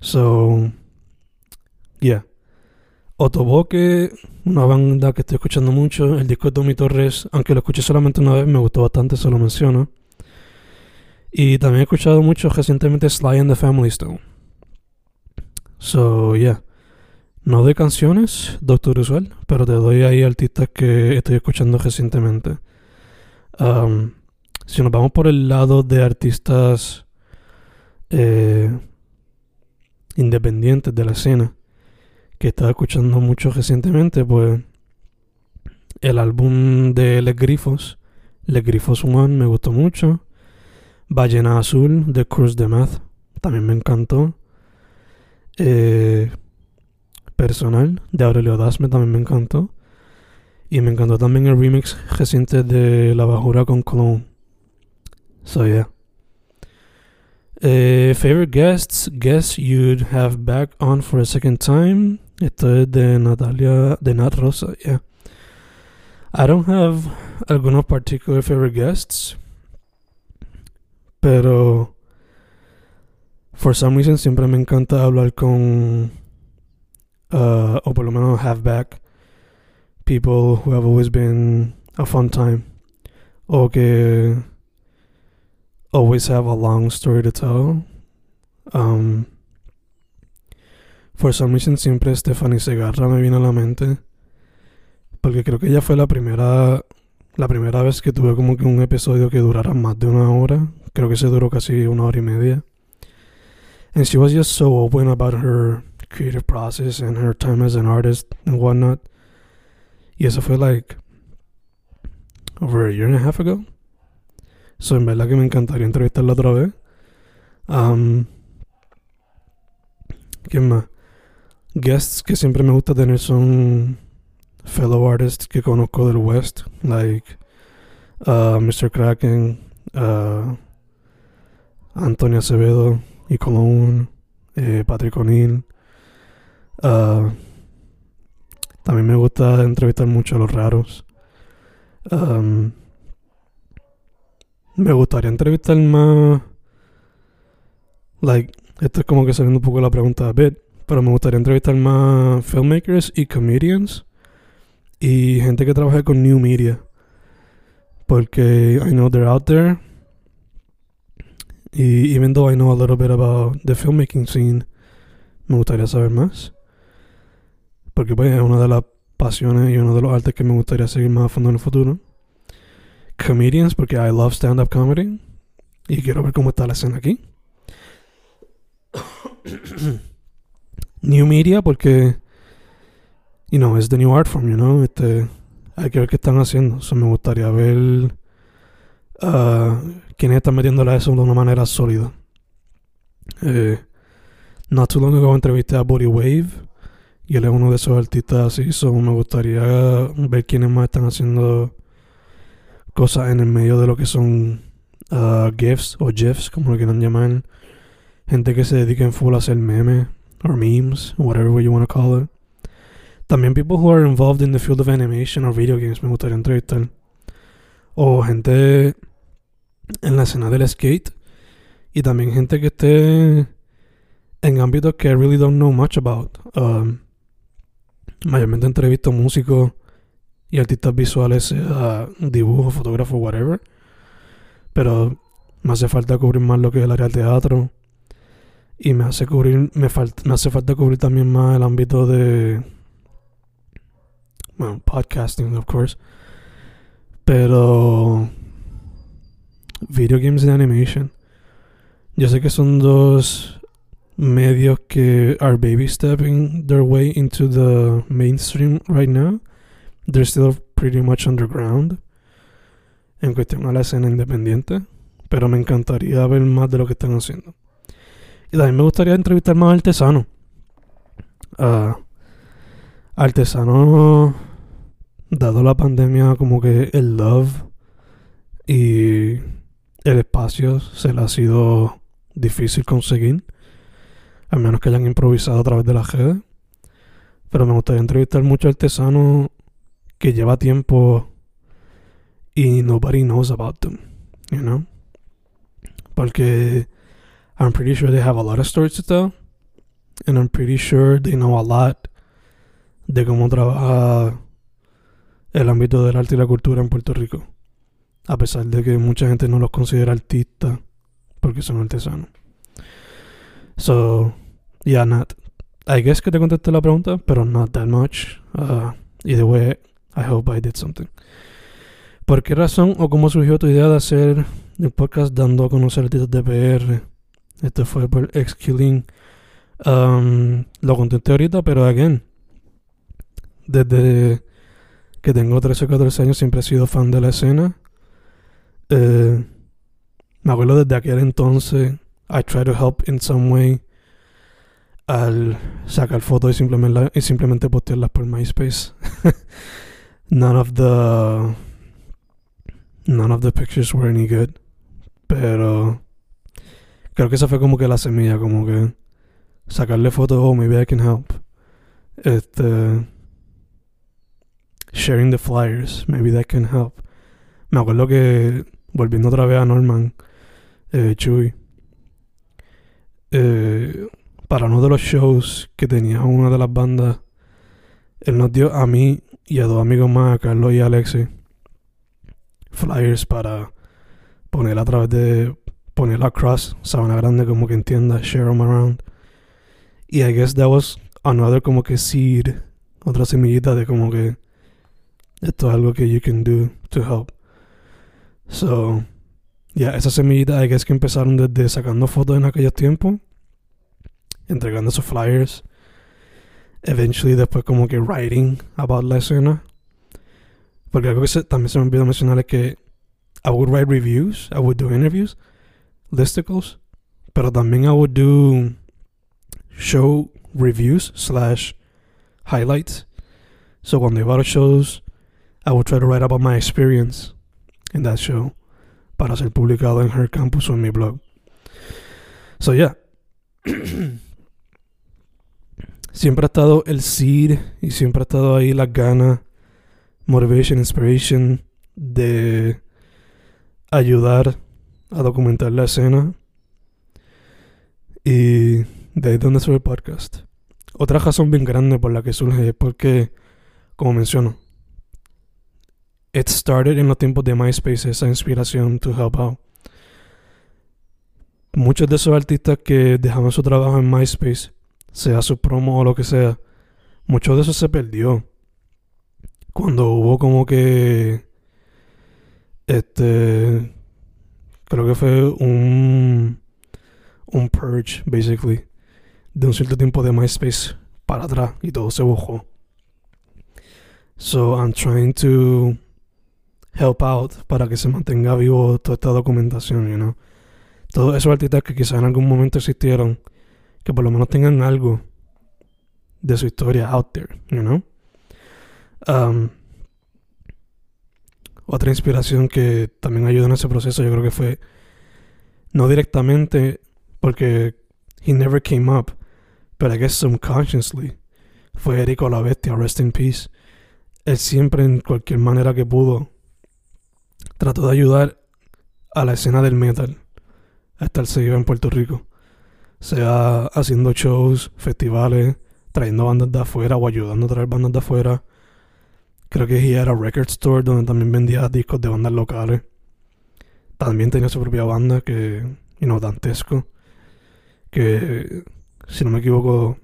So, yeah. Otoboke, una banda que estoy escuchando mucho. El disco de Tommy Torres, aunque lo escuché solamente una vez, me gustó bastante, se lo menciono. Y también he escuchado mucho recientemente Sly and the Family Stone. So, yeah. No de canciones, Doctor Usual, pero te doy ahí artistas que estoy escuchando recientemente. Si nos vamos por el lado de artistas eh, independientes de la escena que estaba escuchando mucho recientemente, pues el álbum de Les Grifos, Les Grifos One, me gustó mucho. Ballena Azul de Cruz de Math, también me encantó. Eh, personal de Aurelio Dasme también me encantó. Y me encantó también el remix reciente de La Bajura con Clone. So yeah. Uh, favorite guests, guests you'd have back on for a second time. Esto es de Natalia, de Nat Rosa, yeah. I don't have algunos particular favorite guests, pero for some reason siempre me encanta hablar con, uh, o por lo menos have back people who have always been a fun time, o que always have a long story to tell. Um, for some reason siempre Stephanie Segarra me viene a la mente. Porque creo que ella fue la primera la primera vez que tuve como que un episodio que durara más de una hora. Creo que se duró casi una hora y media. And she was just so open about her creative process and her time as an artist and whatnot. Y eso fue like over a year and a half ago. So, en verdad que me encantaría entrevistarla otra vez. Um, ¿Quién más? Guests que siempre me gusta tener son fellow artists que conozco del West, like uh, Mr. Kraken, uh, Antonio Acevedo y Colón, eh, Patrick O'Neill. Uh, también me gusta entrevistar mucho a los raros. Me gustaría entrevistar más. Like, esto es como que saliendo un poco la pregunta de bit, pero me gustaría entrevistar más filmmakers y comedians y gente que trabaja con new media. Porque I know they're out there. Y even though I know a little bit about the filmmaking scene, me gustaría saber más. Porque pues, es una de las pasiones y uno de los artes que me gustaría seguir más a fondo en el futuro. comedians porque I love stand-up comedy y quiero ver cómo está la escena aquí. new media porque, you know, es the new art form, you know, este, hay que ver qué están haciendo. So, me gustaría ver uh, quiénes están metiéndole a eso de una manera sólida. Eh, not too long ago entrevisté a Body Wave y él es uno de esos artistas así, so me gustaría ver quiénes más están haciendo cosas en el medio de lo que son uh, GIFs o GIFs, como lo quieran llamar. Gente que se dedica en full a hacer memes or memes, whatever you want to call it. También people who are involved in the field of animation or video games me gustaría entrevistar. O gente en la escena del skate. Y también gente que esté en ámbitos que I really don't know much about. Um, mayormente entrevisto músicos y artistas visuales, sea dibujo, fotógrafo, whatever. Pero me hace falta cubrir más lo que es el área del teatro. Y me hace cubrir, me, me hace falta cubrir también más el ámbito de. Bueno, podcasting, of course. Pero. Video games and animation. Yo sé que son dos medios que are baby stepping their way into the mainstream right now. They're still pretty much underground en cuestión a la escena independiente, pero me encantaría ver más de lo que están haciendo. Y también me gustaría entrevistar más artesanos. Uh, artesanos, dado la pandemia, como que el love y el espacio se le ha sido difícil conseguir. A menos que hayan improvisado a través de la redes. Pero me gustaría entrevistar muchos artesanos que lleva tiempo y nobody knows about them, you know? Porque I'm pretty sure they have a lot of stories to tell. And I'm pretty sure they know a lot de cómo trabaja el ámbito del arte y la cultura en Puerto Rico. A pesar de que mucha gente no los considera artistas porque son artesanos. So, yeah, not. I guess que te contesté la pregunta, pero not that much. Uh, either way, I hope I did something. ¿Por qué razón o cómo surgió tu idea de hacer el podcast dando a conocer artistas de PR? Esto fue por ex Um, lo contenté ahorita, pero again, desde que tengo 13 o 14 años siempre he sido fan de la escena. Eh, me acuerdo desde aquel entonces, I try to help in some way al sacar fotos y simplemente, y simplemente postearlas por MySpace. none of the none of the pictures were any good. Pero creo que esa fue como que la semilla, como que sacarle fotos, oh, maybe I can help. Este sharing the flyers, maybe that can help. Me acuerdo que volviendo otra vez a Norman, eh, Chuy, eh, para uno de los shows que tenía una de las bandas, él nos dio a mí y a dos amigos más, a Carlos y Alexi, flyers para poner a través de poner across Sabana Grande como que entienda, share them around. Y I guess that was another como que seed, otra semillita de como que esto es algo que you can do to help. So, yeah, esa semillita I guess que empezaron desde sacando fotos en aquellos tiempos, entregando esos flyers eventually después como que writing about la escena. Porque algo que también se me olvidó mencionar es que I would write reviews, I would do interviews, listicles, pero también I would do show reviews slash highlights. So cuando iba a los shows, I would try to write about my experience in that show para ser publicado en Her Campus o en mi blog. So yeah. siempre ha estado el seed y siempre ha estado ahí las ganas, motivation, inspiration de ayudar a documentar la escena. Y de ahí es donde sube el podcast. Otra razón bien grande por la que surge es porque, como menciono, it started en los tiempos de MySpace, esa inspiración to help out. Muchos de esos artistas que dejaban su trabajo en MySpace sea su promo o lo que sea, mucho de eso se perdió. Cuando hubo como que Este. Creo que fue un. Un purge, basically. De un cierto tiempo de MySpace para atrás y todo se bajó. So I'm trying to help out para que se mantenga vivo toda esta documentación, you know. Todos esos artistas que quizás en algún momento existieron, que por lo menos tengan algo de su historia out there, you know. Um, otra inspiración que también ayudó en ese proceso, yo creo que fue no directamente porque he never came up, pero I guess subconsciously fue Erico la Bestia, rest in peace. Él siempre en cualquier manera que pudo trató de ayudar a la escena del metal a estar seguido en Puerto Rico. Sea haciendo shows, festivales, trayendo bandas de afuera o ayudando a traer bandas de afuera. Creo que era record store donde también vendía discos de bandas locales. También tenía su propia banda que, you know, Dantesco. Que, si no me equivoco,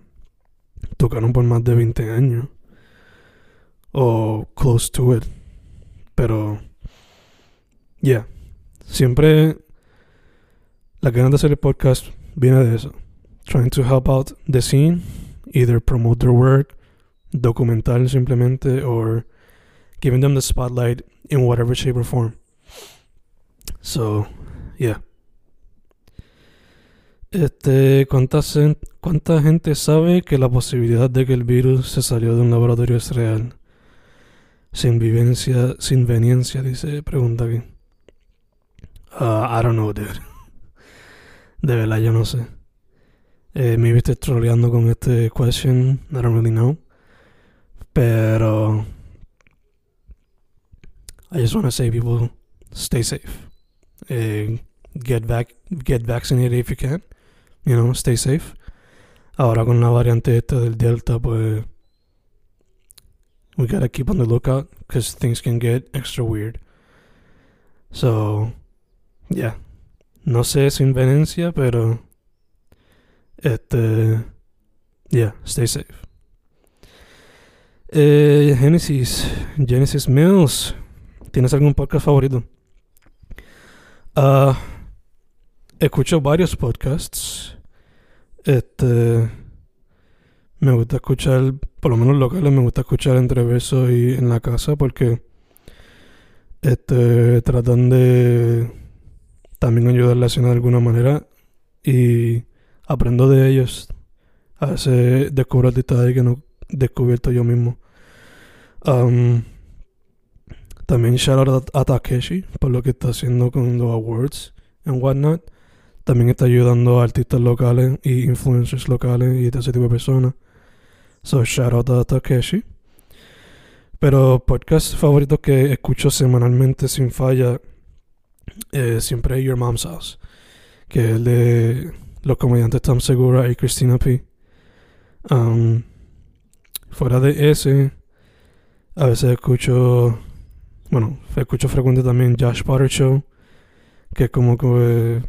tocaron por más de 20 años. O close to it. Pero, yeah. Siempre la ganas de hacer el podcast viene de eso. Trying to help out the scene. Either promote their work, documentar simplemente, or giving them the spotlight in whatever shape or form. So, yeah. Este, ¿cuánta, ¿Cuánta gente sabe que la posibilidad de que el virus se salió de un laboratorio es real? Sin vivencia, sin veniencia, dice, pregunta aquí. Uh, I don't know, dude. De verdad, yo no sé. Eh, me viste troleando con este question. I don't really know. Pero. I just want to say, people, stay safe. Uh, get back, get vaccinated if you can. You know, stay safe. Ahora con la variante esta del Delta, pues. We gotta keep on the lookout because things can get extra weird. So, yeah. No sé sin venencia, pero. Este. Yeah, stay safe. Eh, Genesis. Genesis Mills. ¿Tienes algún podcast favorito? Uh, escucho varios podcasts. Este. Me gusta escuchar, por lo menos locales, me gusta escuchar entre versos y en la casa porque. Este. Tratan de. También ayudar a la escena de alguna manera. Y aprendo de ellos. A veces descubro artistas que no he descubierto yo mismo. También shout out a, Takeshi por lo que está haciendo con los awards and whatnot. También está ayudando a artistas locales y influencers locales y ese tipo de personas. So shout out a Takeshi. Pero podcast favoritos que escucho semanalmente sin falla eh, siempre es Your Mom's House. Que es el de los comediantes Tom Segura y Christina P. Um, fuera de ese, a veces escucho bueno, escucho frecuente también Josh Potter Show, que como que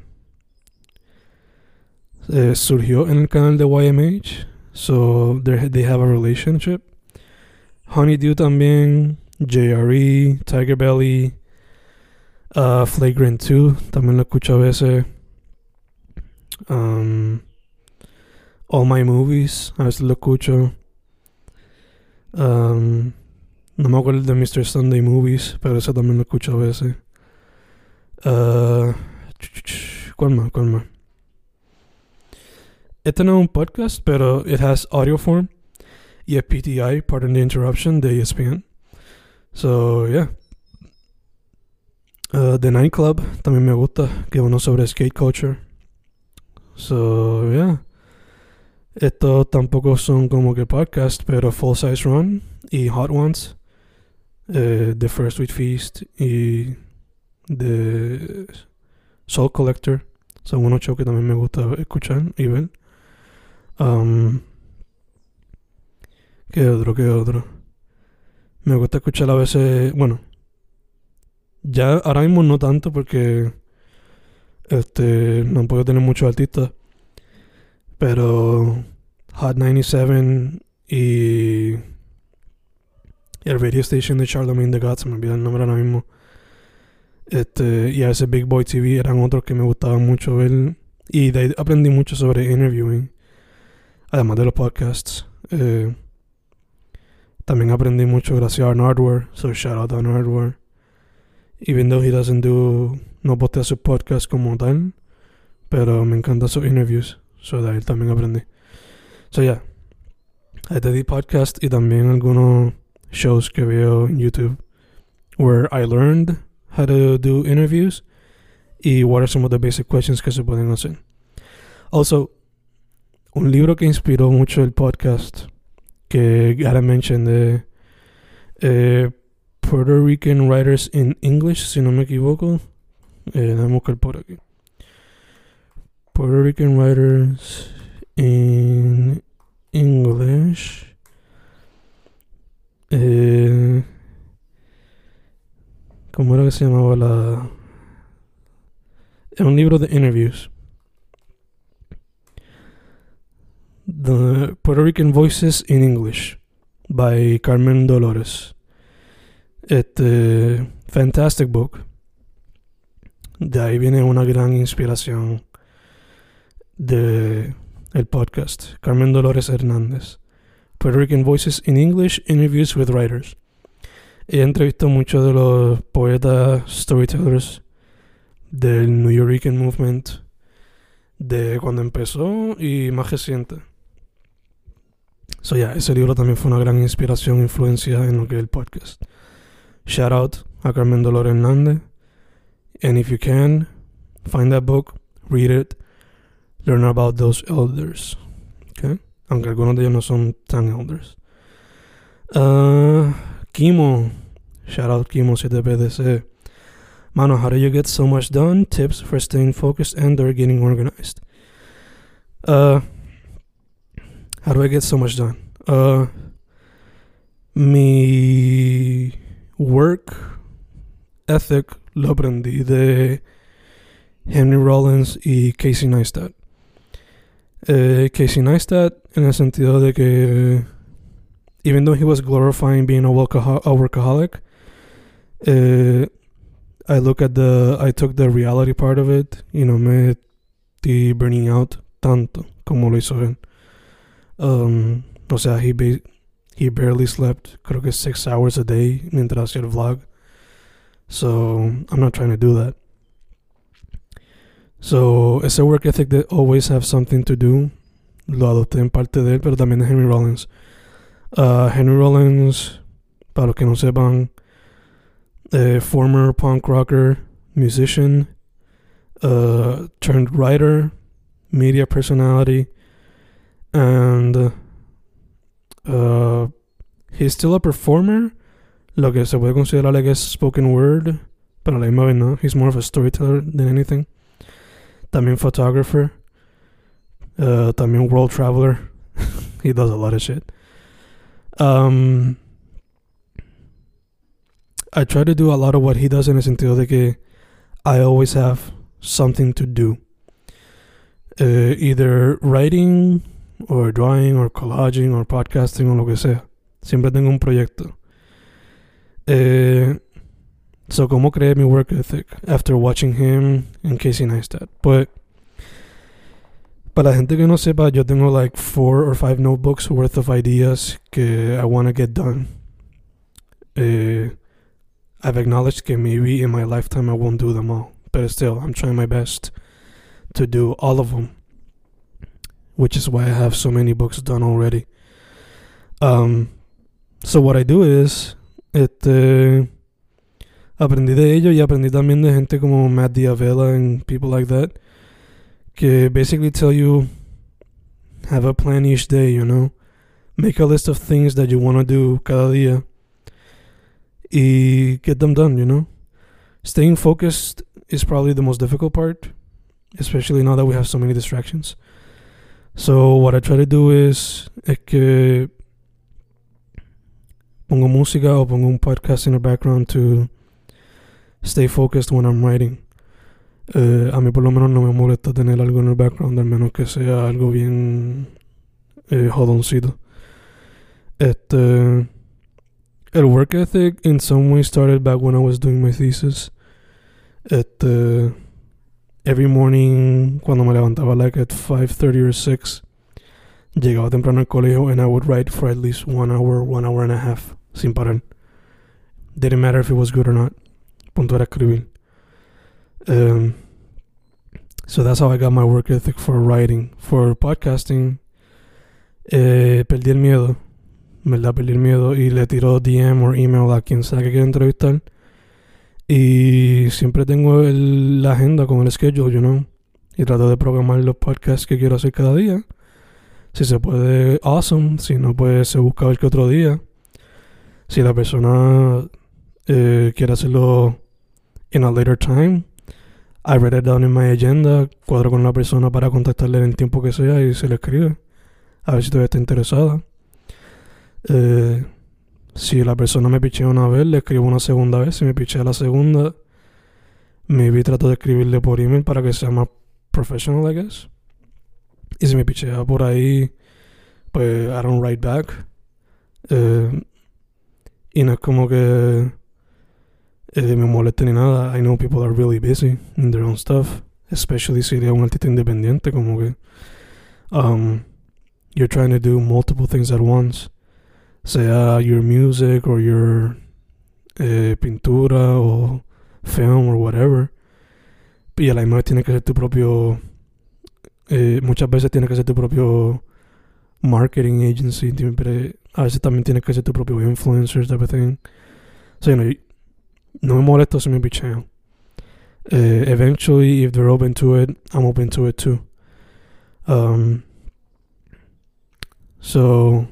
eh, surgió en el canal de YMH, so they have a relationship. Honeydew también, JRE, Tiger Belly, uh, Flagrant 2, también lo escucho a veces. Um, All My Movies, a veces lo escucho. Um, no me acuerdo de Mr. Sunday Movies, pero eso también lo escucho a veces. Uh, ¿Cuál más? ¿Cuál más? Este no es un podcast, pero it has audio form. Y es PTI, Pardon the Interruption, de ESPN. So, yeah. The Nightclub también me gusta, que uno sobre skate culture. So, yeah. Estos tampoco son como que podcast, pero Full Size Run y Hot Ones eh, The First Sweet Feast y The Soul Collector son unos shows que también me gusta escuchar y ver. Um, ¿Qué otro? ¿Qué otro? Me gusta escuchar a veces, bueno, ya ahora mismo no tanto porque este no puedo tener muchos artistas, pero Hot 97 y el radio station de Charlemagne the God, me olvida el nombre ahora mismo. Este, y a ese Big Boy TV eran otros que me gustaban mucho ver. Y de ahí aprendí mucho sobre interviewing. Además de los podcasts. Eh, también aprendí mucho gracias a Arn So shout out a Arn Even though he doesn't do. No postea sus podcasts como tal. Pero me encantan sus interviews. So de ahí también aprendí. So yeah. I did podcast y también algunos shows que veo en YouTube. Where I learned how to do interviews y what are some of the basic questions que se pueden hacer. Also, un libro que inspiró mucho el podcast que Gara mentioned de eh, Puerto Rican Writers in English, si no me equivoco. Eh, déjame buscar por aquí. Puerto Rican Writers in English. Eh, ¿Cómo era que se llamaba la...? Es un libro de interviews. The Puerto Rican Voices in English by Carmen Dolores. Este fantastic book. De ahí viene una gran inspiración de el podcast. Carmen Dolores Hernández. Puerto Rican Voices in English Interviews with Writers. He entrevistado muchos de los poetas, storytellers del New Yorican Movement de cuando empezó y más reciente. So yeah, ese libro también fue una gran inspiración, influencia en lo que es el podcast. Shout out a Carmen Dolores Hernández. And if you can, find that book, read it, learn about those elders. Okay? Aunque algunos de ellos no son tan elders. Uh, Kimo. Shout out Kimo CTPDC. Mano, how do you get so much done? Tips for staying focused and or getting organized. Uh, how do I get so much done? Uh, mi work ethic lo aprendí de Henry Rollins y Casey Neistat. Uh, Casey Neistat en el sentido de que even though he was glorifying being a, workaho- a workaholic, uh, I look at the, I took the reality part of it, you know, me estoy burning out tanto como lo hizo él. Um, o sea, he, he barely slept, creo que six hours a day mientras hacía el vlog. So, I'm not trying to do that. So, it's a work ethic de always have something to do, lo adopté en parte de él, pero también de Henry Rollins. Uh, Henry Rollins, para los que no sepan, a former punk rocker, musician, uh, turned writer, media personality, and uh, he's still a performer. Lo que se puede considerar like a spoken word, pero la misma vez no. He's more of a storyteller than anything. También photographer. Uh, también world traveler. he does a lot of shit. Um, I try to do a lot of what he does in el sentido de que I always have something to do. Uh, either writing or drawing or collaging or podcasting o lo que sea. Siempre tengo un proyecto. Eh, so, ¿cómo creé mi work ethic? After watching him and Casey Neistat. But, para la gente que no sepa, yo tengo like four or five notebooks worth of ideas que I want to get done. Eh, I've acknowledged que maybe in my lifetime I won't do them all. But still, I'm trying my best to do all of them. Which is why I have so many books done already. Um, so what I do is, este, aprendí de ello y aprendí también de gente como Matt Diavela and people like that, que basically tell you, have a plan each day, you know, make a list of things that you want to do cada día, y get them done, you know. Staying focused is probably the most difficult part, especially now that we have so many distractions. So what I try to do is es que pongo música o pongo un podcast in the background to stay focused when I'm writing. Eh, a mí por lo menos no me molesta tener algo en el background, al menos que sea algo bien eh, jodoncito. Este, el work ethic in some way started back when I was doing my thesis. Este. Every morning, cuando me levantaba, like at 5:30 or 6, llegaba temprano al colegio and I would write for at least one hour, one hour and a half, sin parar. Didn't matter if it was good or not. Punto era escribir. Um, so that's how I got my work ethic for writing. For podcasting, eh, perdí el miedo. ¿Verdad? Perdí el miedo y le tiro DM o email a quien sea que quiera entrevistar. Y siempre tengo el, la agenda con el schedule, you know. Y trato de programar los podcasts que quiero hacer cada día. Si se puede, awesome. Si no, pues se busca ver que otro día. Si la persona eh, quiere hacerlo in a later time, I write it down in my agenda, cuadro con la persona para contactarle en el tiempo que sea y se le escribe. A ver si todavía está interesada. Eh, si la persona me pichea una vez, le escribo una segunda vez. Si me pichea la segunda, maybe trato de escribirle por email para que sea más professional, I guess. Y si me pichea por ahí, pues I don't write back. Eh, y no es como que eh, me moleste ni nada. I know people are really busy in their own stuff. Especially si eres un artista independiente, como que um, you're trying to do multiple things at once. Sea your music or your eh, pintura o film or whatever. Y a la misma vez tiene que ser tu propio. Eh, muchas veces tiene que ser tu propio marketing agency. Siempre, a veces también tiene que ser tu propio influencer, type of thing. So, you know, no me molesto si me pichean. Uh, eventually, if they're open to it, I'm open to it too. Um, so,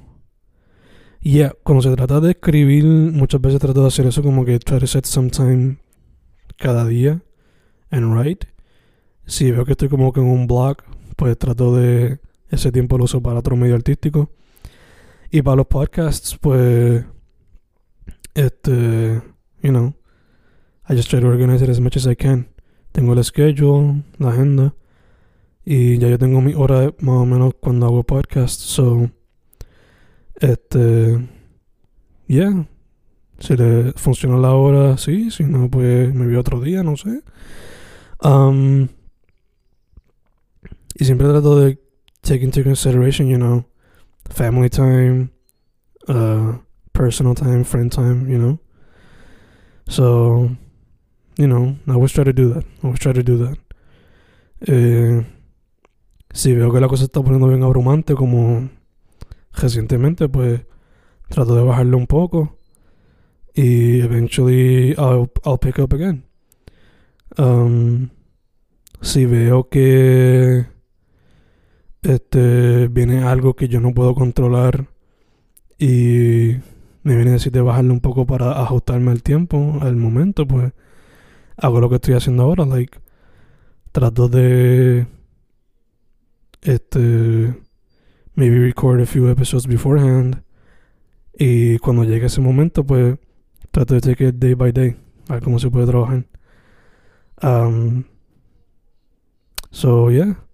yeah, cuando se trata de escribir, muchas veces trato de hacer eso como que try to set some time cada día and write. Si veo que estoy como que en un blog, pues trato de ese tiempo lo uso para otro medio artístico. Y para los podcasts, pues, este, you know, I just try to organize it as much as I can. Tengo el schedule, la agenda, y ya yo tengo mi hora más o menos cuando hago podcast. So, este, yeah. Si le funciona la hora, sí. Si no, pues me veo otro día, no sé. Um, y siempre trato de take into consideration, you know, family time, uh, personal time, friend time, you know. So, you know, I always try to do that. I always try to do that. Eh, si veo que la cosa está poniendo bien abrumante, como recientemente, pues trato de bajarlo un poco. Y eventually I'll, I'll pick up again. Um, si veo que este viene algo que yo no puedo controlar y me viene a decir de bajarlo un poco para ajustarme al tiempo, al momento, pues hago lo que estoy haciendo ahora, like trato de este maybe record a few episodes beforehand. Y cuando llegue ese momento pues trato de it day by day a ver cómo se puede trabajar. Um, so yeah.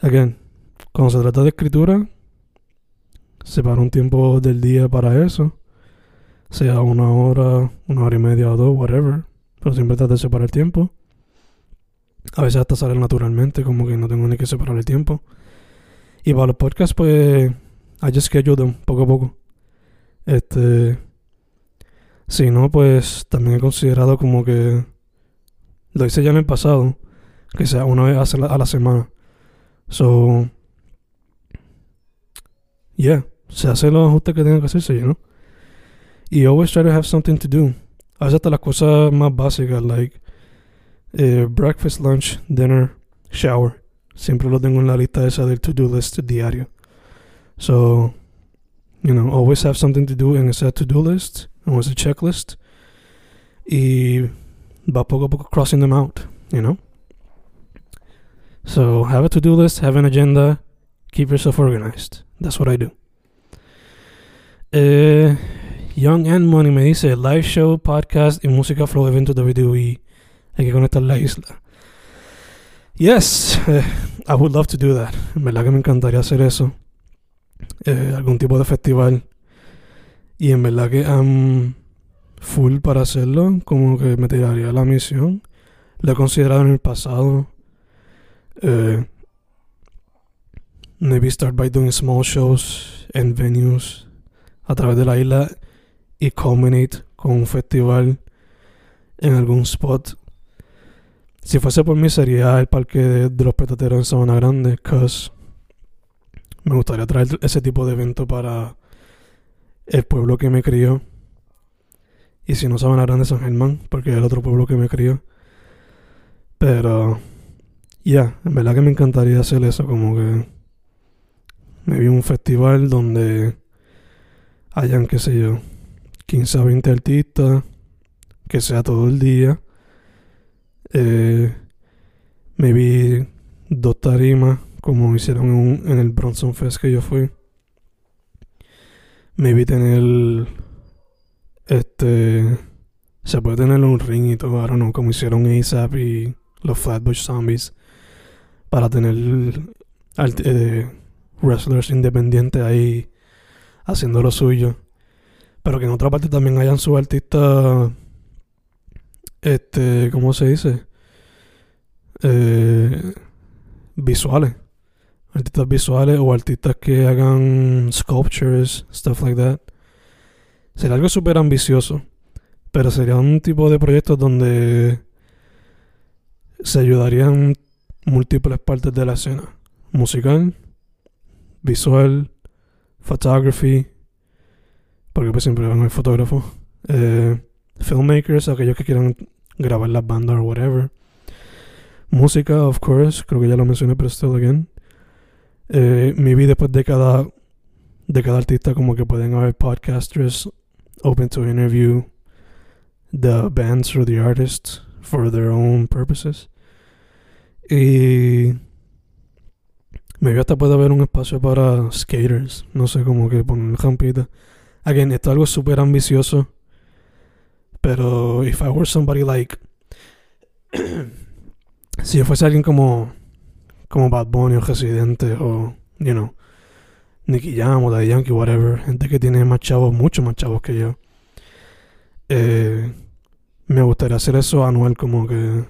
Again cuando se trata de escritura separo un tiempo del día para eso. Sea una hora una hora y media o dos whatever. Pero siempre trato de separar el tiempo. A veces hasta sale naturalmente, como que no tengo ni que separar el tiempo. Y para los podcasts, pues, I just schedule them poco a poco. Este. Si no, pues también he considerado como que. Lo hice ya en el pasado. Que sea una vez a la semana. So. Yeah. Se hace los ajustes que tenga que hacerse, know. Y always try to have something to do. A veces hasta las cosas más básicas, like eh, breakfast, lunch, dinner, shower. Siempre lo tengo en la lista esa del to-do list diario. So, you know, always have something to do in a to-do list, or a checklist. Y va poco a poco crossing them out, you know? So, have a to-do list, have an agenda, keep yourself organized. That's what I do. Eh, Young and Money me dice live show, podcast y música flow eventos WWE. Hay que conectar la isla. Yes, eh, I would love to do that. En verdad que me encantaría hacer eso. Eh, algún tipo de festival. Y en verdad que I'm full para hacerlo. Como que me tiraría la misión. lo he considerado en el pasado. Uh, maybe start by doing small shows en venues a través de la isla y culminate con un festival en algún spot. Si fuese por mí sería el parque de, los petateros en Sabana Grande, cause me gustaría traer ese tipo de evento para el pueblo que me crió. Y si no Sabana Grande, San Germán, porque es el otro pueblo que me crió. Pero, ya, en verdad que me encantaría hacer eso, como que me vi un festival donde hayan, qué sé yo, 15 a 20 artistas, que sea todo el día. Eh, me dos tarimas, como hicieron en, el Bronson Fest que yo fui. Me vi tener, este, se puede tener un ring y todo, ahora no, como hicieron ASAP y los Flatbush Zombies, para tener eh, wrestlers independientes ahí haciendo lo suyo. Pero que en otra parte también hayan sus artistas, este, ¿cómo se dice? Eh, visuales. Artistas visuales o artistas que hagan sculptures, stuff like that. Sería algo súper ambicioso. Pero sería un tipo de proyecto donde se ayudarían múltiples partes de la escena. Musical, visual, photography, porque pues siempre van a fotógrafos, eh, filmmakers, aquellos que quieran grabar las bandas o whatever. Música, of course, creo que ya lo mencioné, pero still again. Eh, maybe después de cada, de cada artista, como que pueden haber podcasters open to interview the bands or the artists for their own purposes. Y me hasta puede haber un espacio para skaters. No sé, como que poner rampita. Again, esto es algo súper ambicioso. Pero if I were somebody like. si yo fuese alguien como. Como Bad Bunny o Residente o. You know. Nicky Jam o Daddy Yankee, whatever. Gente que tiene más chavos, mucho más chavos que yo. Eh, me gustaría hacer eso anual, como que.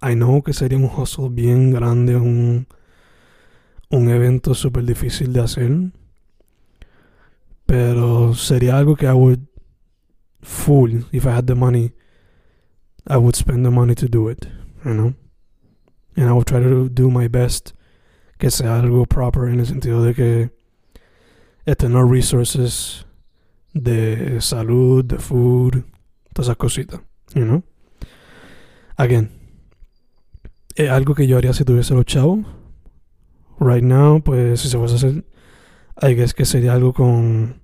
I know que sería un hustle bien grande, un un evento súper difícil de hacer. Pero sería algo que I would full if I had the money. I would spend the money to do it, you know. And I would try to do my best que sea algo proper en el sentido de que tener resources de salud, de food, todas esas cositas, you know. Again, es algo que yo haría si tuviese los chavos right now, pues si se fuese a hacer, I guess que sería algo con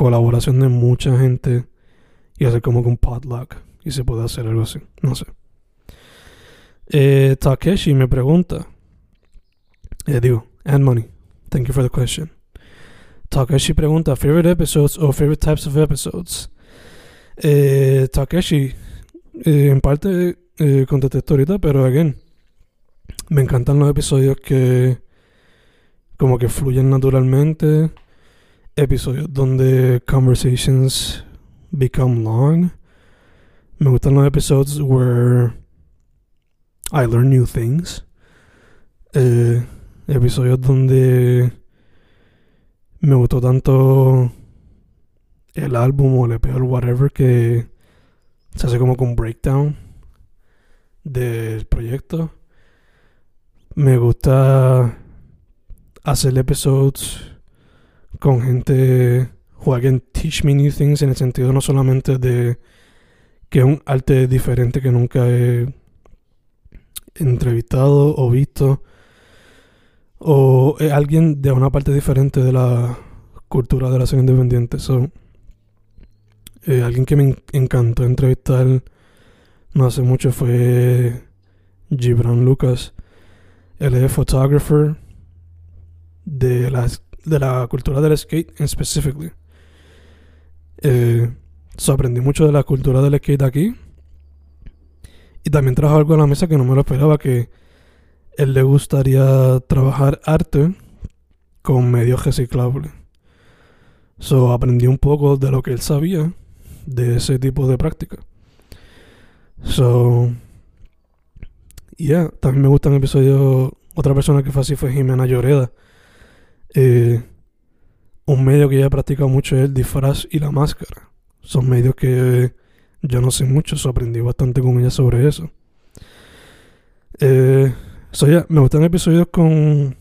colaboración de mucha gente y hacer como con un potluck y se puede hacer algo así, no sé. Eh, Takeshi me pregunta, eh, digo, and money, thank you for the question. Takeshi pregunta, favorite episodes or favorite types of episodes. Eh, Takeshi, eh, en parte eh, contesté ahorita, pero again, me encantan los episodios que como que fluyen naturalmente. Episodios donde conversations become long. Me gustan los episodios where I learn new things. Eh, episodios donde me gustó tanto el álbum o el EP o whatever que se hace como con breakdown del proyecto. Me gusta hacer episodios con gente who again teach me new things en el sentido no solamente de que es un arte diferente que nunca he entrevistado o visto o es alguien de una parte diferente de la cultura de la escena independiente. So, eh, alguien que me encantó entrevistar no hace mucho fue Gibran Lucas él es photographer de la, de la cultura del skate en specifically. Eh, aprendí mucho de la cultura del skate aquí. Y también trajo algo a la mesa que no me lo esperaba, que él le gustaría trabajar arte con medios reciclables. So aprendí un poco de lo que él sabía de ese tipo de práctica. So yeah, también me gustan episodios. Otra persona que fue así fue Jimena Lloreda. Eh, un medio que ella ha practicado mucho es el disfraz y la máscara. Son medios que yo no sé mucho, so aprendí bastante con ella sobre eso. Eh, me gustan episodios con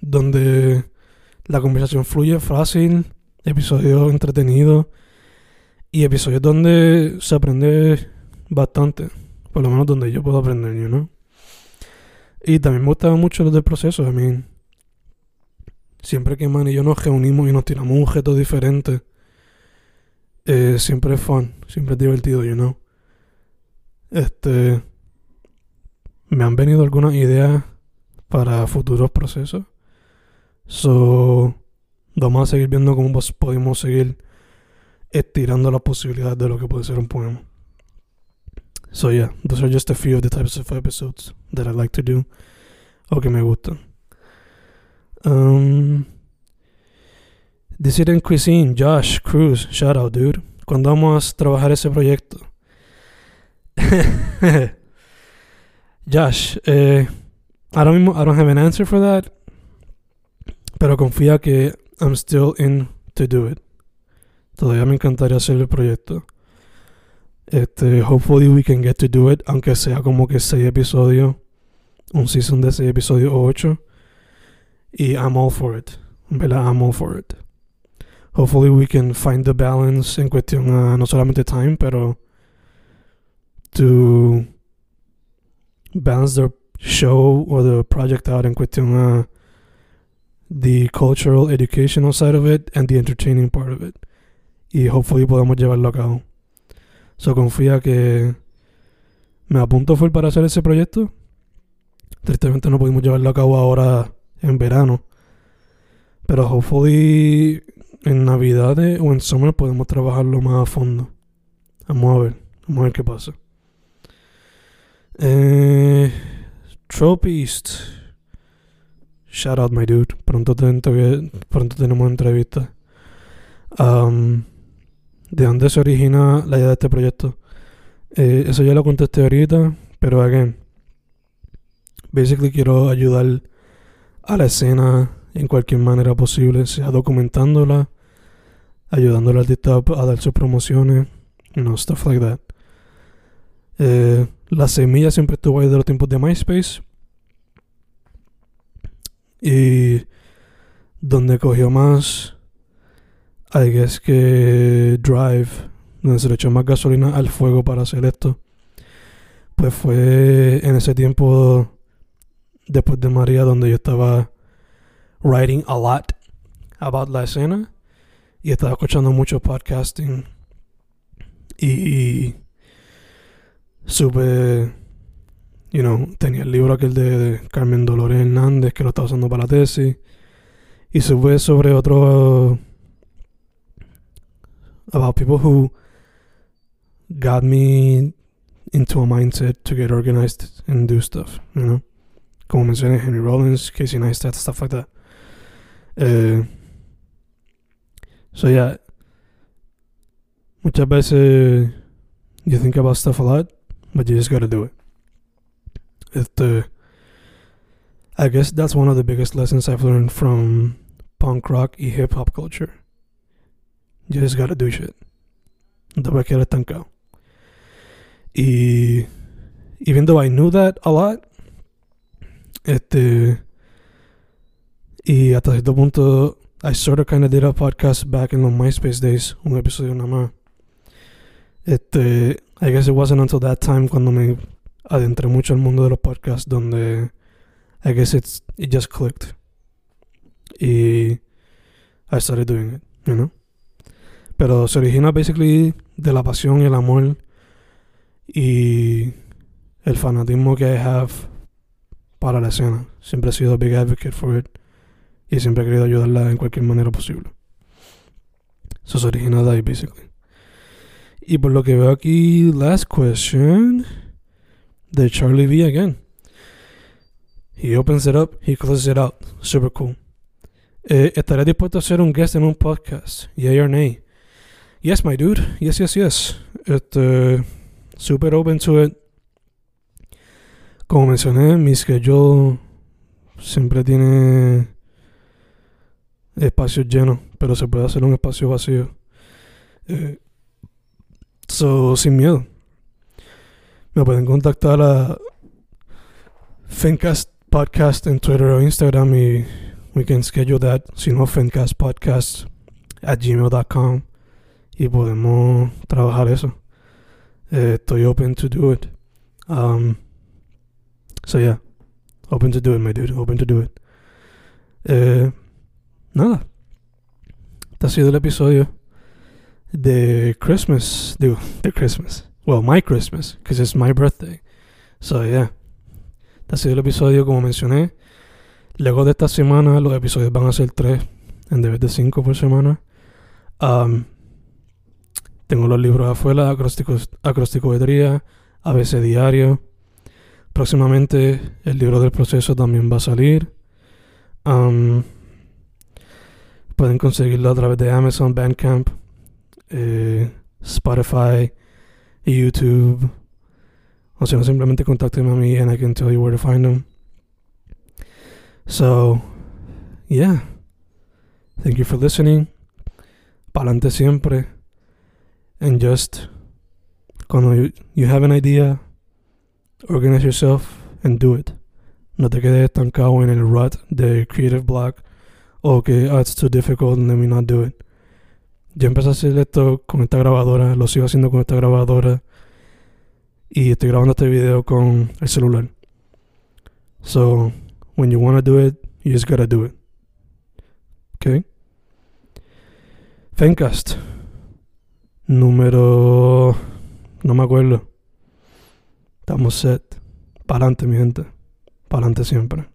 donde la conversación fluye fácil, episodios entretenidos y episodios donde se aprende bastante, por lo menos donde yo puedo aprender, know? Y también me gustaba mucho los del proceso, I mean, siempre que Man y yo nos reunimos y nos tiramos un objeto diferente, eh, siempre es fun, siempre es divertido, you know? Este, me han venido algunas ideas para futuros procesos. So, vamos a seguir viendo cómo podemos seguir estirando la posibilidad de lo que puede ser un poema. So yeah, those are just a few of the types of episodes that I like to do o que me gustan. Um, Decir Cuisine, Josh Cruz, shout out, dude. Cuando vamos a trabajar ese proyecto? Josh, eh, ahora mismo I don't have an answer for that, pero confía que I'm still in to do it. Todavía me encantaría hacer el proyecto. Este, hopefully we can get to do it, aunque sea como que 6 episodios, un season de 6 episodios o 8. I'm all for it. ¿Verdad? I'm all for it. Hopefully we can find the balance en cuestión a uh, no solamente time, pero to balance the show or the project out en cuestión a uh, the cultural educational side of it and the entertaining part of it. Y hopefully podemos llevarlo a cabo. So confía que me apunto full para hacer ese proyecto. Tristemente no pudimos llevarlo a cabo ahora en verano. Pero hopefully en navidades o en summer podemos trabajarlo más a fondo. Vamos a ver, vamos a ver qué pasa. Eh, Tropist. Shout out, my dude. Pronto, pronto tenemos entrevista. Um, ¿De dónde se origina la idea de este proyecto? Eh, eso ya lo contesté ahorita, pero again, basically quiero ayudar a la escena en cualquier manera posible, sea documentándola, ayudando al artista a dar sus promociones, you know, stuff like that. Eh, la semilla siempre estuvo ahí de los tiempos de MySpace. Y donde cogió más I guess que Drive, donde se le echó más gasolina al fuego para hacer esto, pues fue en ese tiempo después de María donde yo estaba writing a lot about la escena y estaba escuchando mucho podcasting y, supe, you know, tenía el libro aquel de, de Carmen Dolores Hernández que lo estaba usando para la tesis y supe sobre otro about people who got me into a mindset to get organized and do stuff, you know. Como mencioné, Henry Rollins, Casey Neistat, stuff like that. Uh, so yeah, muchas veces you think about stuff a lot, but you just gotta do it. Este, I guess that's one of the biggest lessons I've learned from punk rock y hip hop culture. You just gotta do shit. No te puedes quedar estancado. Y even though I knew that a lot, este, y hasta cierto punto, I sort of kind of did a podcast back in the MySpace days, un episodio nada más. Este, I guess it wasn't until that time cuando me adentré mucho al mundo de los podcasts donde I guess it's, it just clicked. Y I started doing it, you know? Pero se origina basically de la pasión y el amor y el fanatismo que I have para la escena. Siempre he sido big advocate for it y siempre he querido ayudarla en cualquier manera posible. Eso se origina de ahí, basically. Y por lo que veo aquí, last question de Charlie V again. He opens it up, he closes it out. Super cool. Eh, ¿Estaré dispuesto a ser un guest en un podcast? Yay or nay? Yes, my dude. Yes, yes, yes. Este, super open to it. Como mencioné, mi schedule siempre tiene espacios llenos, pero se puede hacer un espacio vacío. Eh, so, sin miedo. Me pueden contactar a Fencast Podcast en Twitter o Instagram y we can schedule that. Si no, Fencast Podcast at gmail.com y podemos trabajar eso. Eh, estoy open to do it. Um, so yeah, open to do it, my dude. Open to do it. Eh, nada. Este ha sido el episodio de Christmas. Digo, de Christmas. Well, my Christmas, because it's my birthday. So yeah. Este ha sido el episodio, como mencioné. Luego de esta semana, los episodios van a ser tres en vez de cinco por semana. Um, tengo los libros afuera, acrosticometría, ABC diario. Próximamente el libro del proceso también va a salir. Um, pueden conseguirlo a través de Amazon, Bandcamp, eh, Spotify YouTube. O sea, simplemente contáctenme a mí and I can tell you where to find them. So, yeah. Thank you for listening pa'lante siempre. And just, cuando you, you have an idea, organize yourself and do it. No te quedes estancado en el rut de creative block o que it's too difficult and let me not do it. Yo empecé a hacer esto con esta grabadora, lo sigo haciendo con esta grabadora y estoy grabando este video con el celular. So, when you want to do it, you just gotta do it. Okay? Fencast. Número. No me acuerdo. Estamos set. Para adelante, mi gente. Para adelante siempre.